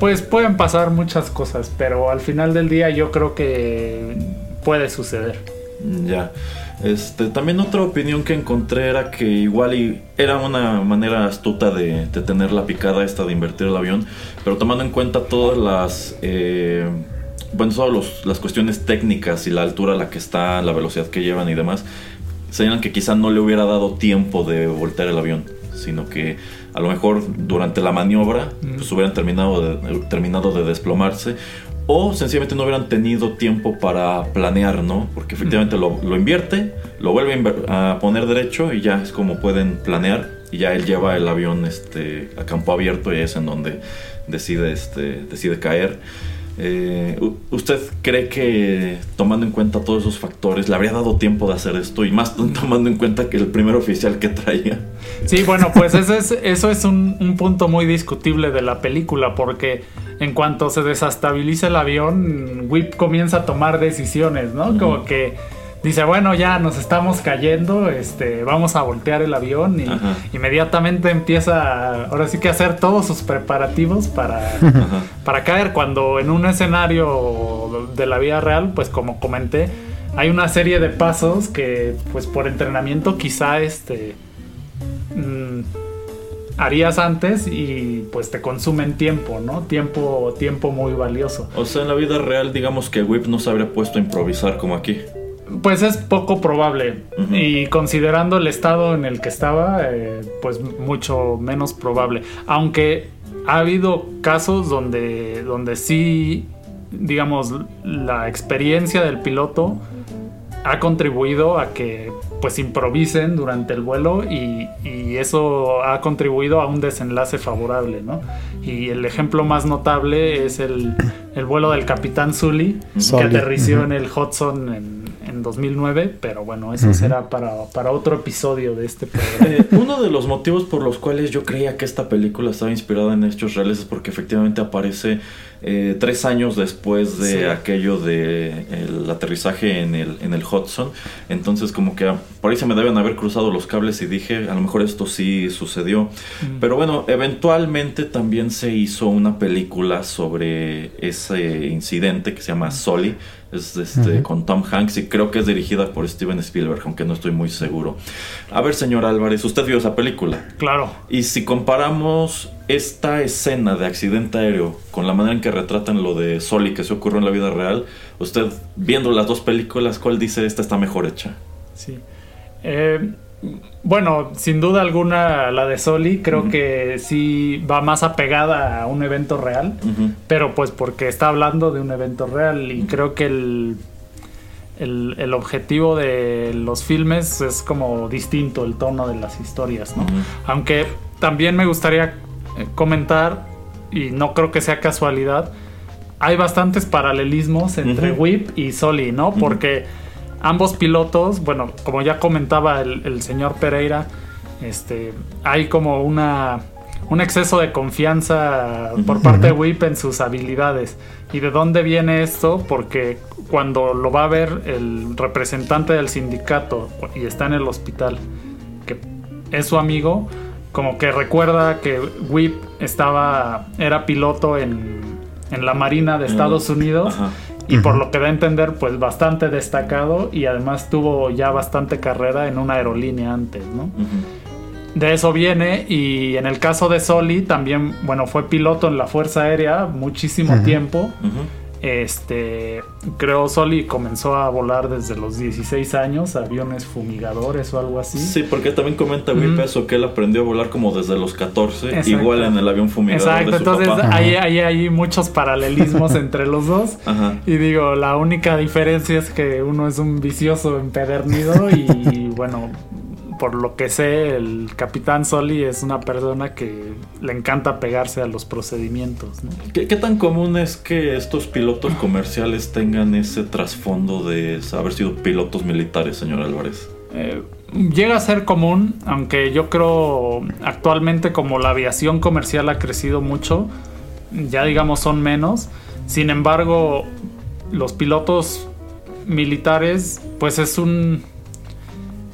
Pues pueden pasar muchas cosas, pero al final del día yo creo que puede suceder. Ya. Este, también otra opinión que encontré era que igual era una manera astuta de, tener la picada esta de invertir el avión, pero tomando en cuenta todas las... Eh, bueno, todas las cuestiones técnicas y la altura a la que está, la velocidad que llevan y demás, señalan que quizá no le hubiera dado tiempo de voltear el avión, sino que a lo mejor durante la maniobra pues hubieran terminado de, terminado de desplomarse o sencillamente no hubieran tenido tiempo para planear, ¿no? Porque efectivamente lo, invierte, lo vuelve a, poner derecho y ya es como pueden planear y ya él lleva el avión este, a campo abierto y es en donde decide, este, decide caer. Eh, ¿Usted cree que tomando en cuenta todos esos factores le habría dado tiempo de hacer esto y más tomando en cuenta que el primer oficial que traía? Sí, bueno, pues es, eso es un, un punto muy discutible de la película porque en cuanto se desestabiliza el avión, Whip comienza a tomar decisiones, ¿no? Como que dice, bueno, ya nos estamos cayendo, este, vamos a voltear el avión y inmediatamente empieza, ahora sí que a hacer todos sus preparativos para, para caer. Cuando en un escenario de la vida real, pues como comenté, hay una serie de pasos que, pues por entrenamiento, quizá este. Mm, harías antes y pues te consumen tiempo, ¿no? Tiempo, tiempo muy valioso. O sea, en la vida real, digamos que Whip no se habría puesto a improvisar como aquí. Pues es poco probable. Y considerando el estado en el que estaba, eh, pues mucho menos probable. Aunque ha habido casos donde, donde sí, digamos, la experiencia del piloto ha contribuido a que pues improvisen durante el vuelo y, eso ha contribuido a un desenlace favorable, ¿no? Y el ejemplo más notable es el, vuelo del capitán Sully, que aterrició en el Hudson en, 2009, pero bueno, eso será para, para, otro episodio de este programa. Eh, uno de los motivos por los cuales yo creía que esta película estaba inspirada en hechos reales es porque efectivamente aparece eh, tres años después de aquello de el aterrizaje en el, en el Hudson. Entonces como que por ahí se me deben haber cruzado los cables y dije, a lo mejor esto sí sucedió. Pero bueno, eventualmente también se hizo una película sobre ese incidente que se llama Soli es este, con Tom Hanks y creo que es dirigida por Steven Spielberg, aunque no estoy muy seguro. A ver, señor Álvarez, usted vio esa película. Claro. Y si comparamos esta escena de accidente aéreo con la manera en que retratan lo de Soli que se ocurrió en la vida real, usted viendo las dos películas, ¿cuál dice esta está mejor hecha? Sí. Eh, bueno, sin duda alguna la de Soli creo que sí va más apegada a un evento real, pero pues porque está hablando de un evento real y creo que el, el, objetivo de los filmes es como distinto el tono de las historias, ¿no? Aunque también me gustaría eh, comentar, y no creo que sea casualidad, hay bastantes paralelismos entre Whip y Soli, ¿no? Porque ambos pilotos, bueno, como ya comentaba el, señor Pereira, este, hay como una un exceso de confianza por parte de Whip en sus habilidades. ¿Y de dónde viene esto? Porque cuando lo va a ver el representante del sindicato y está en el hospital, que es su amigo, como que recuerda que Whip estaba, era piloto en, en la Marina de Estados Unidos y por lo que da a entender, pues bastante destacado y además tuvo ya bastante carrera en una aerolínea antes, ¿no? De eso viene y en el caso de Soli también, bueno, fue piloto en la Fuerza Aérea muchísimo tiempo. Este, creo Soli comenzó a volar desde los 16 años, aviones fumigadores o algo así. Sí, porque también comenta muy peso que él aprendió a volar como desde los 14, igual en el avión fumigador. Exacto, entonces Ahí, hay muchos paralelismos entre los dos. Y digo, la única diferencia es que uno es un vicioso empedernido y bueno, por lo que sé, el capitán Soli es una persona que le encanta pegarse a los procedimientos. ¿Qué, tan común es que estos pilotos comerciales tengan ese trasfondo de haber sido pilotos militares, señor Álvarez? Eh, llega a ser común, aunque yo creo actualmente como la aviación comercial ha crecido mucho, ya digamos son menos. Sin embargo, los pilotos militares, pues es un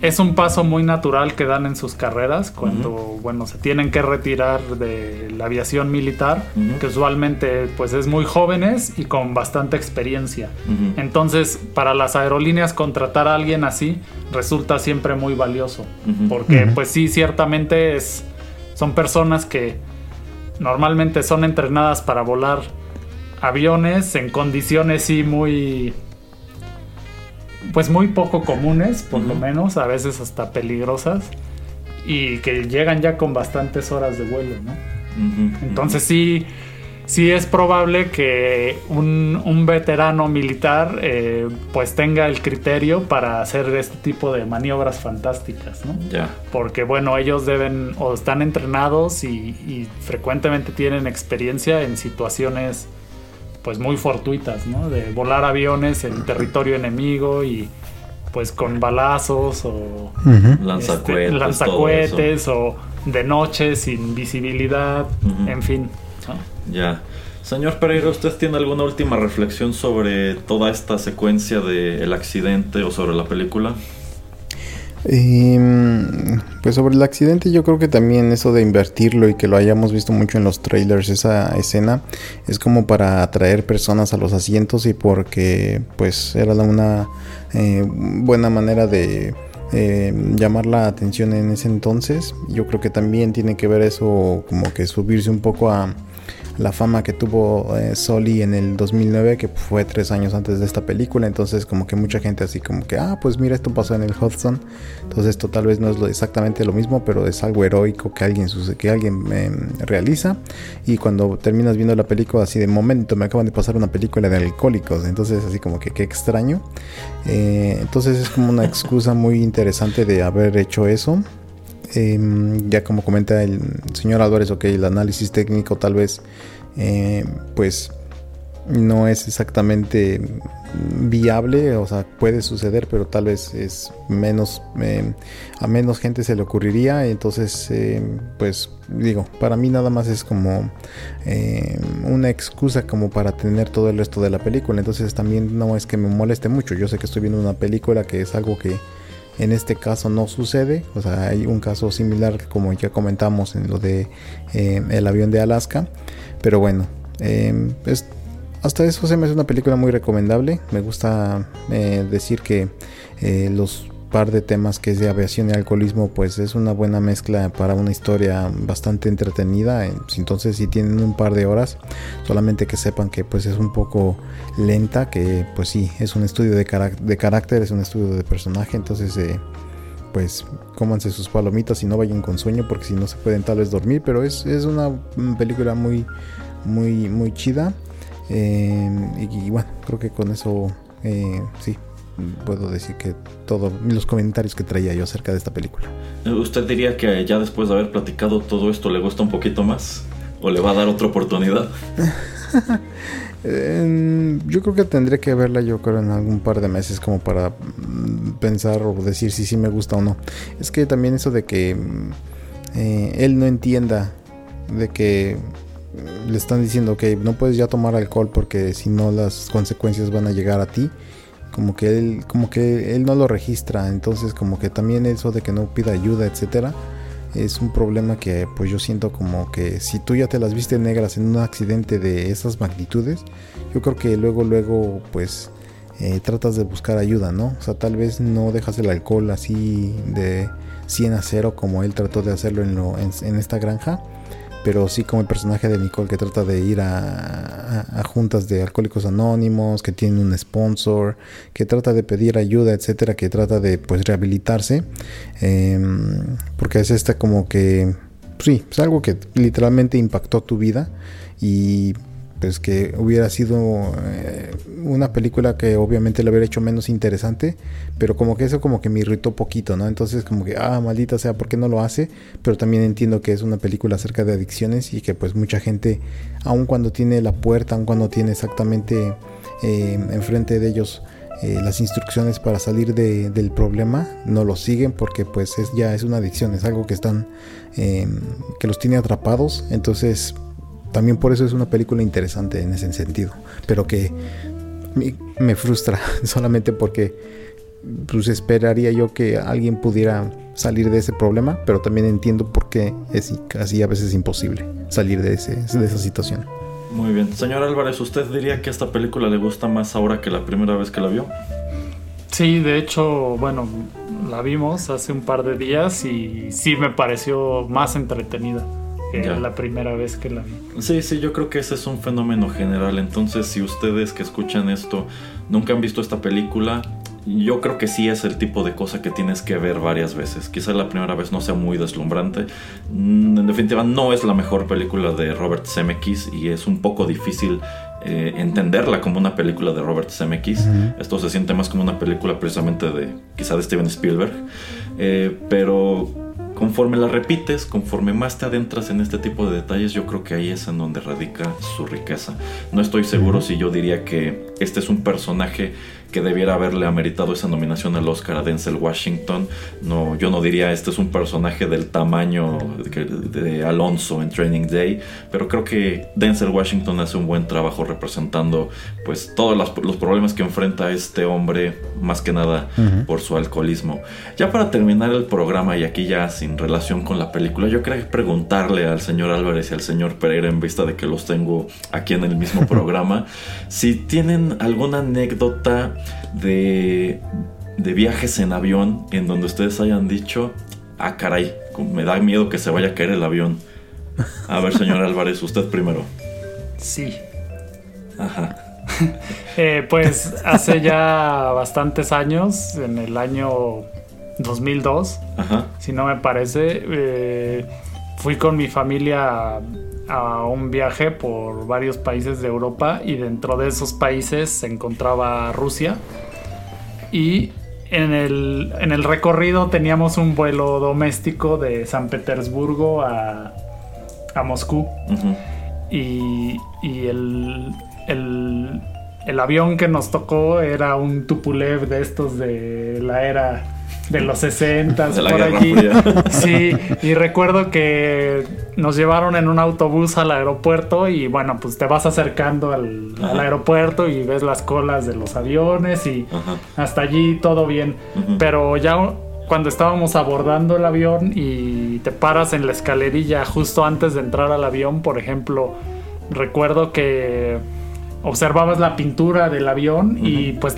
es un paso muy natural que dan en sus carreras cuando, bueno, se tienen que retirar de la aviación militar, que usualmente pues es muy jóvenes y con bastante experiencia. Entonces, para las aerolíneas contratar a alguien así resulta siempre muy valioso, porque pues sí, ciertamente es, son personas que normalmente son entrenadas para volar aviones en condiciones sí muy pues muy poco comunes, por lo menos, a veces hasta peligrosas, y que llegan ya con bastantes horas de vuelo, ¿no? Entonces sí, sí es probable que un, veterano militar eh, pues tenga el criterio para hacer este tipo de maniobras fantásticas, ¿no? Ya. Porque bueno, ellos deben o están entrenados y, y frecuentemente tienen experiencia en situaciones pues muy fortuitas, ¿no? De volar aviones en territorio enemigo y pues con balazos o lanzacuetes, este, lanzacuetes o de noche sin visibilidad, en fin. Ya. Señor Pereira, ¿usted tiene alguna última reflexión sobre toda esta secuencia del accidente o sobre la película? Em, pues sobre el accidente yo creo que también eso de invertirlo y que lo hayamos visto mucho en los trailers, esa escena, es como para atraer personas a los asientos y porque pues era una eh, buena manera de eh, llamar la atención en ese entonces. Yo creo que también tiene que ver eso como que subirse un poco a la fama que tuvo eh, Soli en el 2009, que fue tres años antes de esta película. Entonces, como que mucha gente así como que, ah, pues mira, esto pasó en el Hudson. Entonces, esto tal vez no es exactamente lo mismo, pero es algo heroico que alguien, que alguien em, realiza. Y cuando terminas viendo la película, así de momento, me acaban de pasar una película de alcohólicos. Entonces, así como que qué extraño. Eh, entonces, es como una excusa muy interesante de haber hecho eso. Em, ya como comenta el señor Álvarez, ok, el análisis técnico tal vez eh, pues no es exactamente viable, o sea, puede suceder, pero tal vez es menos, em, a menos gente se le ocurriría, entonces, em, pues digo, para mí nada más es como una excusa como para tener todo el resto de la película, entonces también no es que me moleste mucho, yo sé que estoy viendo una película que es algo que en este caso no sucede, o sea, hay un caso similar como ya comentamos en lo de eh, el avión de Alaska, pero bueno, eh, hasta eso se me hace una película muy recomendable. Me gusta eh, decir que los par de temas que es de aviación y alcoholismo, pues es una buena mezcla para una historia bastante entretenida. Entonces, si tienen un par de horas, solamente que sepan que pues es un poco lenta, que pues sí, es un estudio de, de carácter, es un estudio de personaje, entonces eh, pues cómanse sus palomitas y no vayan con sueño, porque si no se pueden tal vez dormir, pero es, es una película muy, muy, muy chida. Eh, y, bueno, creo que con eso eh, sí, puedo decir que todos los comentarios que traía yo acerca de esta película. ¿Usted diría que ya después de haber platicado todo esto le gusta un poquito más? ¿O le va a dar otra oportunidad? yo creo que tendré que verla yo creo en algún par de meses como para mm, pensar o decir si sí me gusta o no. Es que también eso de que mm, eh, él no entienda de que mm, le están diciendo que no puedes ya tomar alcohol porque si no las consecuencias van a llegar a ti como que él como que él no lo registra entonces como que también eso de que no pida ayuda etcétera es un problema que pues yo siento como que si tú ya te las viste negras en un accidente de esas magnitudes yo creo que luego luego pues eh, tratas de buscar ayuda no o sea tal vez no dejas el alcohol así de 100 a 0 como él trató de hacerlo en, lo, en esta granja pero sí como el personaje de Nicole que trata de ir a, juntas de alcohólicos anónimos, que tiene un sponsor, que trata de pedir ayuda, etcétera, que trata de pues rehabilitarse, em, porque es esta como que, sí, es algo que literalmente impactó tu vida y pues que hubiera sido eh, una película que obviamente le hubiera hecho menos interesante, pero como que eso como que me irritó poquito, ¿no? Entonces como que, ah, maldita sea, ¿por qué no lo hace? Pero también entiendo que es una película acerca de adicciones y que pues mucha gente, aun cuando tiene la puerta, aun cuando tiene exactamente eh, enfrente de ellos eh, las instrucciones para salir del problema no lo siguen porque pues es, ya es una adicción, es algo que están que los tiene atrapados, entonces también por eso es una película interesante en ese sentido, pero que me, frustra solamente porque pues esperaría yo que alguien pudiera salir de ese problema, pero también entiendo por qué es casi a veces imposible salir de, ese, de esa situación. Muy bien. Señor Álvarez, ¿usted diría que esta película le gusta más ahora que la primera vez que la vio? Sí, de hecho, bueno, la vimos hace un par de días y sí me pareció más entretenida que la primera vez que la vi. Sí, sí, yo creo que ese es un fenómeno general. Entonces, si ustedes que escuchan esto nunca han visto esta película, yo creo que sí es el tipo de cosa que tienes que ver varias veces. Quizá la primera vez no sea muy deslumbrante. Mm, en definitiva, no es la mejor película de Robert Zemeckis y es un poco difícil eh, entenderla como una película de Robert Zemeckis. Esto se siente más como una película precisamente de quizá de Steven Spielberg. Eh, pero conforme la repites, conforme más te adentras en este tipo de detalles, yo creo que ahí es en donde radica su riqueza. No estoy seguro si yo diría que este es un personaje que debiera haberle ameritado esa nominación al Oscar a Denzel Washington. No, yo no diría este es un personaje del tamaño de, Alonso en Training Day, pero creo que Denzel Washington hace un buen trabajo representando pues todos los problemas que enfrenta este hombre, más que nada por su alcoholismo. Ya para terminar el programa y aquí ya sin relación con la película, yo quería preguntarle al señor Álvarez y al señor Pereira en vista de que los tengo aquí en el mismo programa, si tienen alguna anécdota de, viajes en avión en donde ustedes hayan dicho, ah, caray, me da miedo que se vaya a caer el avión. A ver, señor Álvarez, usted primero. Sí. Ajá. Eh, pues hace ya bastantes años, en el año 2002, si no me parece, eh, fui con mi familia a un viaje por varios países de Europa y dentro de esos países se encontraba Rusia. Y en el, en el recorrido teníamos un vuelo doméstico de San Petersburgo a, a Moscú. Y, y el, el, el avión que nos tocó era un Tupulev de estos de la era de los 60 por allí. Sí, y recuerdo que nos llevaron en un autobús al aeropuerto y bueno, pues te vas acercando al, aeropuerto y ves las colas de los aviones y hasta allí todo bien. Pero ya cuando estábamos abordando el avión y te paras en la escalerilla justo antes de entrar al avión, por ejemplo, recuerdo que observabas la pintura del avión y pues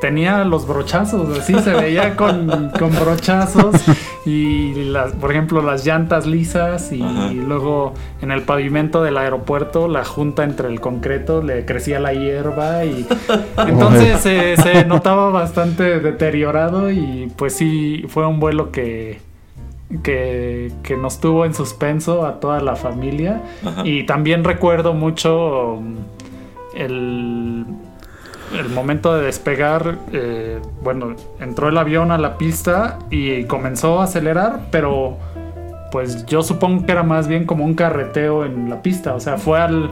tenía los brochazos, así se veía con, brochazos y las, por ejemplo las llantas lisas y, luego en el pavimento del aeropuerto la junta entre el concreto le crecía la hierba y entonces se notaba bastante deteriorado y pues sí fue un vuelo que que, que, nos tuvo en suspenso a toda la familia. Y también recuerdo mucho el, el momento de despegar, eh, bueno, entró el avión a la pista y comenzó a acelerar, pero pues yo supongo que era más bien como un carreteo en la pista, o sea, fue al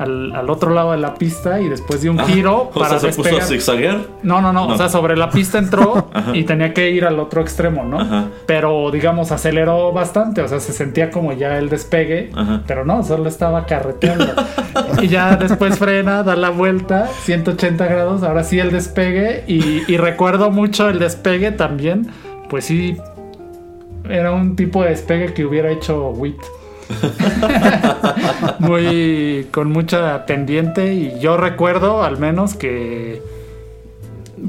al, otro lado de la pista y después de un ah, giro para se puso a zigzaguear. No, no, no, o sea, sobre la pista entró y tenía que ir al otro extremo, ¿no? Pero digamos aceleró bastante, o sea, se sentía como ya el despegue, pero no, solo estaba carreteando. y ya después frena, da la vuelta 180 grados, ahora sí el despegue y, y recuerdo mucho el despegue también, pues sí era un tipo de despegue que hubiera hecho Witt. Muy con mucha pendiente y yo recuerdo al menos que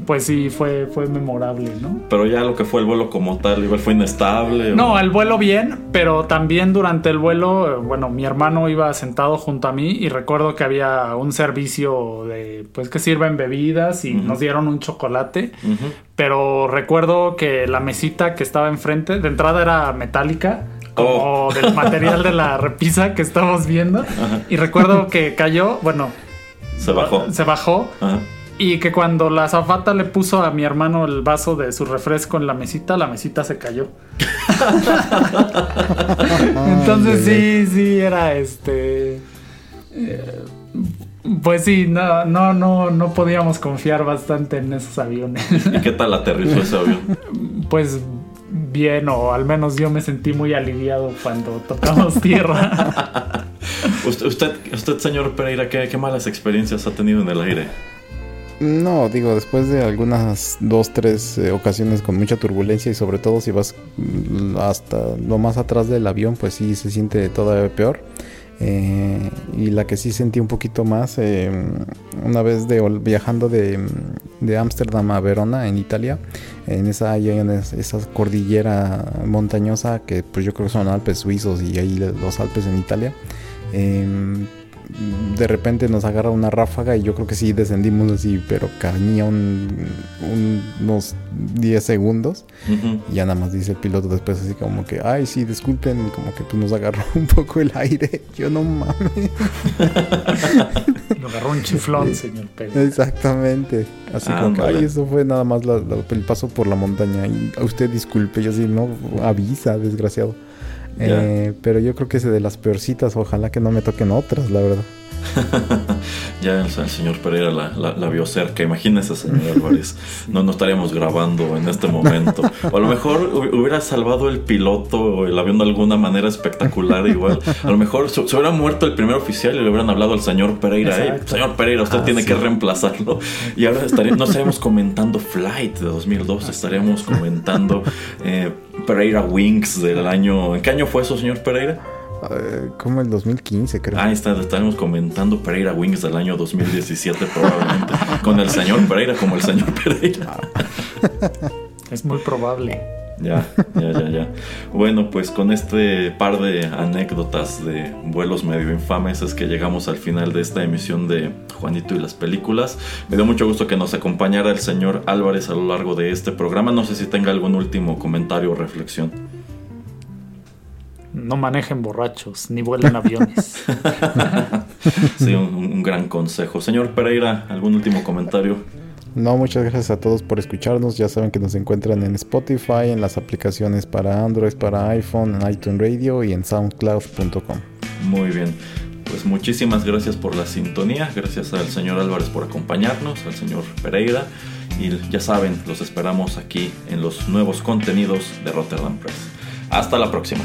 pues sí fue fue memorable, ¿no? Pero ya lo que fue el vuelo como tal, igual fue inestable. No, el vuelo bien, pero también durante el vuelo, bueno, mi hermano iba sentado junto a mí y recuerdo que había un servicio de pues que sirven bebidas y nos dieron un chocolate, pero recuerdo que la mesita que estaba enfrente, de entrada era metálica como oh. del material de la repisa que estamos viendo. Y recuerdo que cayó, bueno. Se bajó. Se bajó. Y que cuando la zafata le puso a mi hermano el vaso de su refresco en la mesita, la mesita se cayó. Entonces sí, sí, era este. Eh, pues sí, no, no, no, no podíamos confiar bastante en esos aviones. ¿Y qué tal aterrizó ese avión? Pues bien, o al menos yo me sentí muy aliviado cuando tocamos tierra. usted, usted, señor Pereira, ¿qué, ¿qué, malas experiencias ha tenido en el aire? No, digo, después de algunas dos, tres eh, ocasiones con mucha turbulencia y sobre todo si vas mm, hasta lo más atrás del avión, pues sí se siente todavía peor. Eh, y la que sí sentí un poquito más, eh, una vez de, viajando de Ámsterdam a Verona, en Italia, en esa hay esa cordillera montañosa que pues yo creo que son Alpes suizos y ahí los Alpes en Italia. Em, de repente nos agarra una ráfaga y yo creo que sí descendimos así, pero cañía unos 10 segundos. Y ya nada más dice el piloto después así como que, ay, sí, disculpen, como que tú nos agarró un poco el aire. Yo no mames. Agarró un chiflón, señor Pérez. Exactamente. Así como que, ay, eso fue nada más el paso por la montaña. Y a usted disculpe, yo así, no, avisa, desgraciado. Eh, pero yo creo que es de las peorcitas. Ojalá que no me toquen otras, la verdad. ya el, señor Pereira la, vio cerca. Imagínese, señor Álvarez. No, no estaríamos grabando en este momento. O a lo mejor hubiera salvado el piloto o el avión de alguna manera espectacular. Igual, a lo mejor se, hubiera muerto el primer oficial y le hubieran hablado al señor Pereira. señor Pereira, usted tiene que reemplazarlo. Y ahora estaríamos, no estaríamos comentando Flight de 2002, estaríamos comentando eh, Pereira Wings del año. ¿En qué año fue eso, señor Pereira? Eh, como el 2015, creo. Ahí está, estaremos comentando Pereira Wings del año 2017, probablemente. con el señor Pereira como el señor Pereira. es muy probable. Ya, ya, ya, ya. Bueno, pues con este par de anécdotas de vuelos medio infames es que llegamos al final de esta emisión de Juanito y las películas. Me dio mucho gusto que nos acompañara el señor Álvarez a lo largo de este programa. No sé si tenga algún último comentario o reflexión. No manejen borrachos, ni vuelen aviones. sí, un, gran consejo. Señor Pereira, ¿algún último comentario? No, muchas gracias a todos por escucharnos. Ya saben que nos encuentran en Spotify, en las aplicaciones para Android, para iPhone, en iTunes Radio y en SoundCloud.com. Muy bien. Pues muchísimas gracias por la sintonía. Gracias al señor Álvarez por acompañarnos, al señor Pereira. Y ya saben, los esperamos aquí en los nuevos contenidos de Rotterdam Press. Hasta la próxima.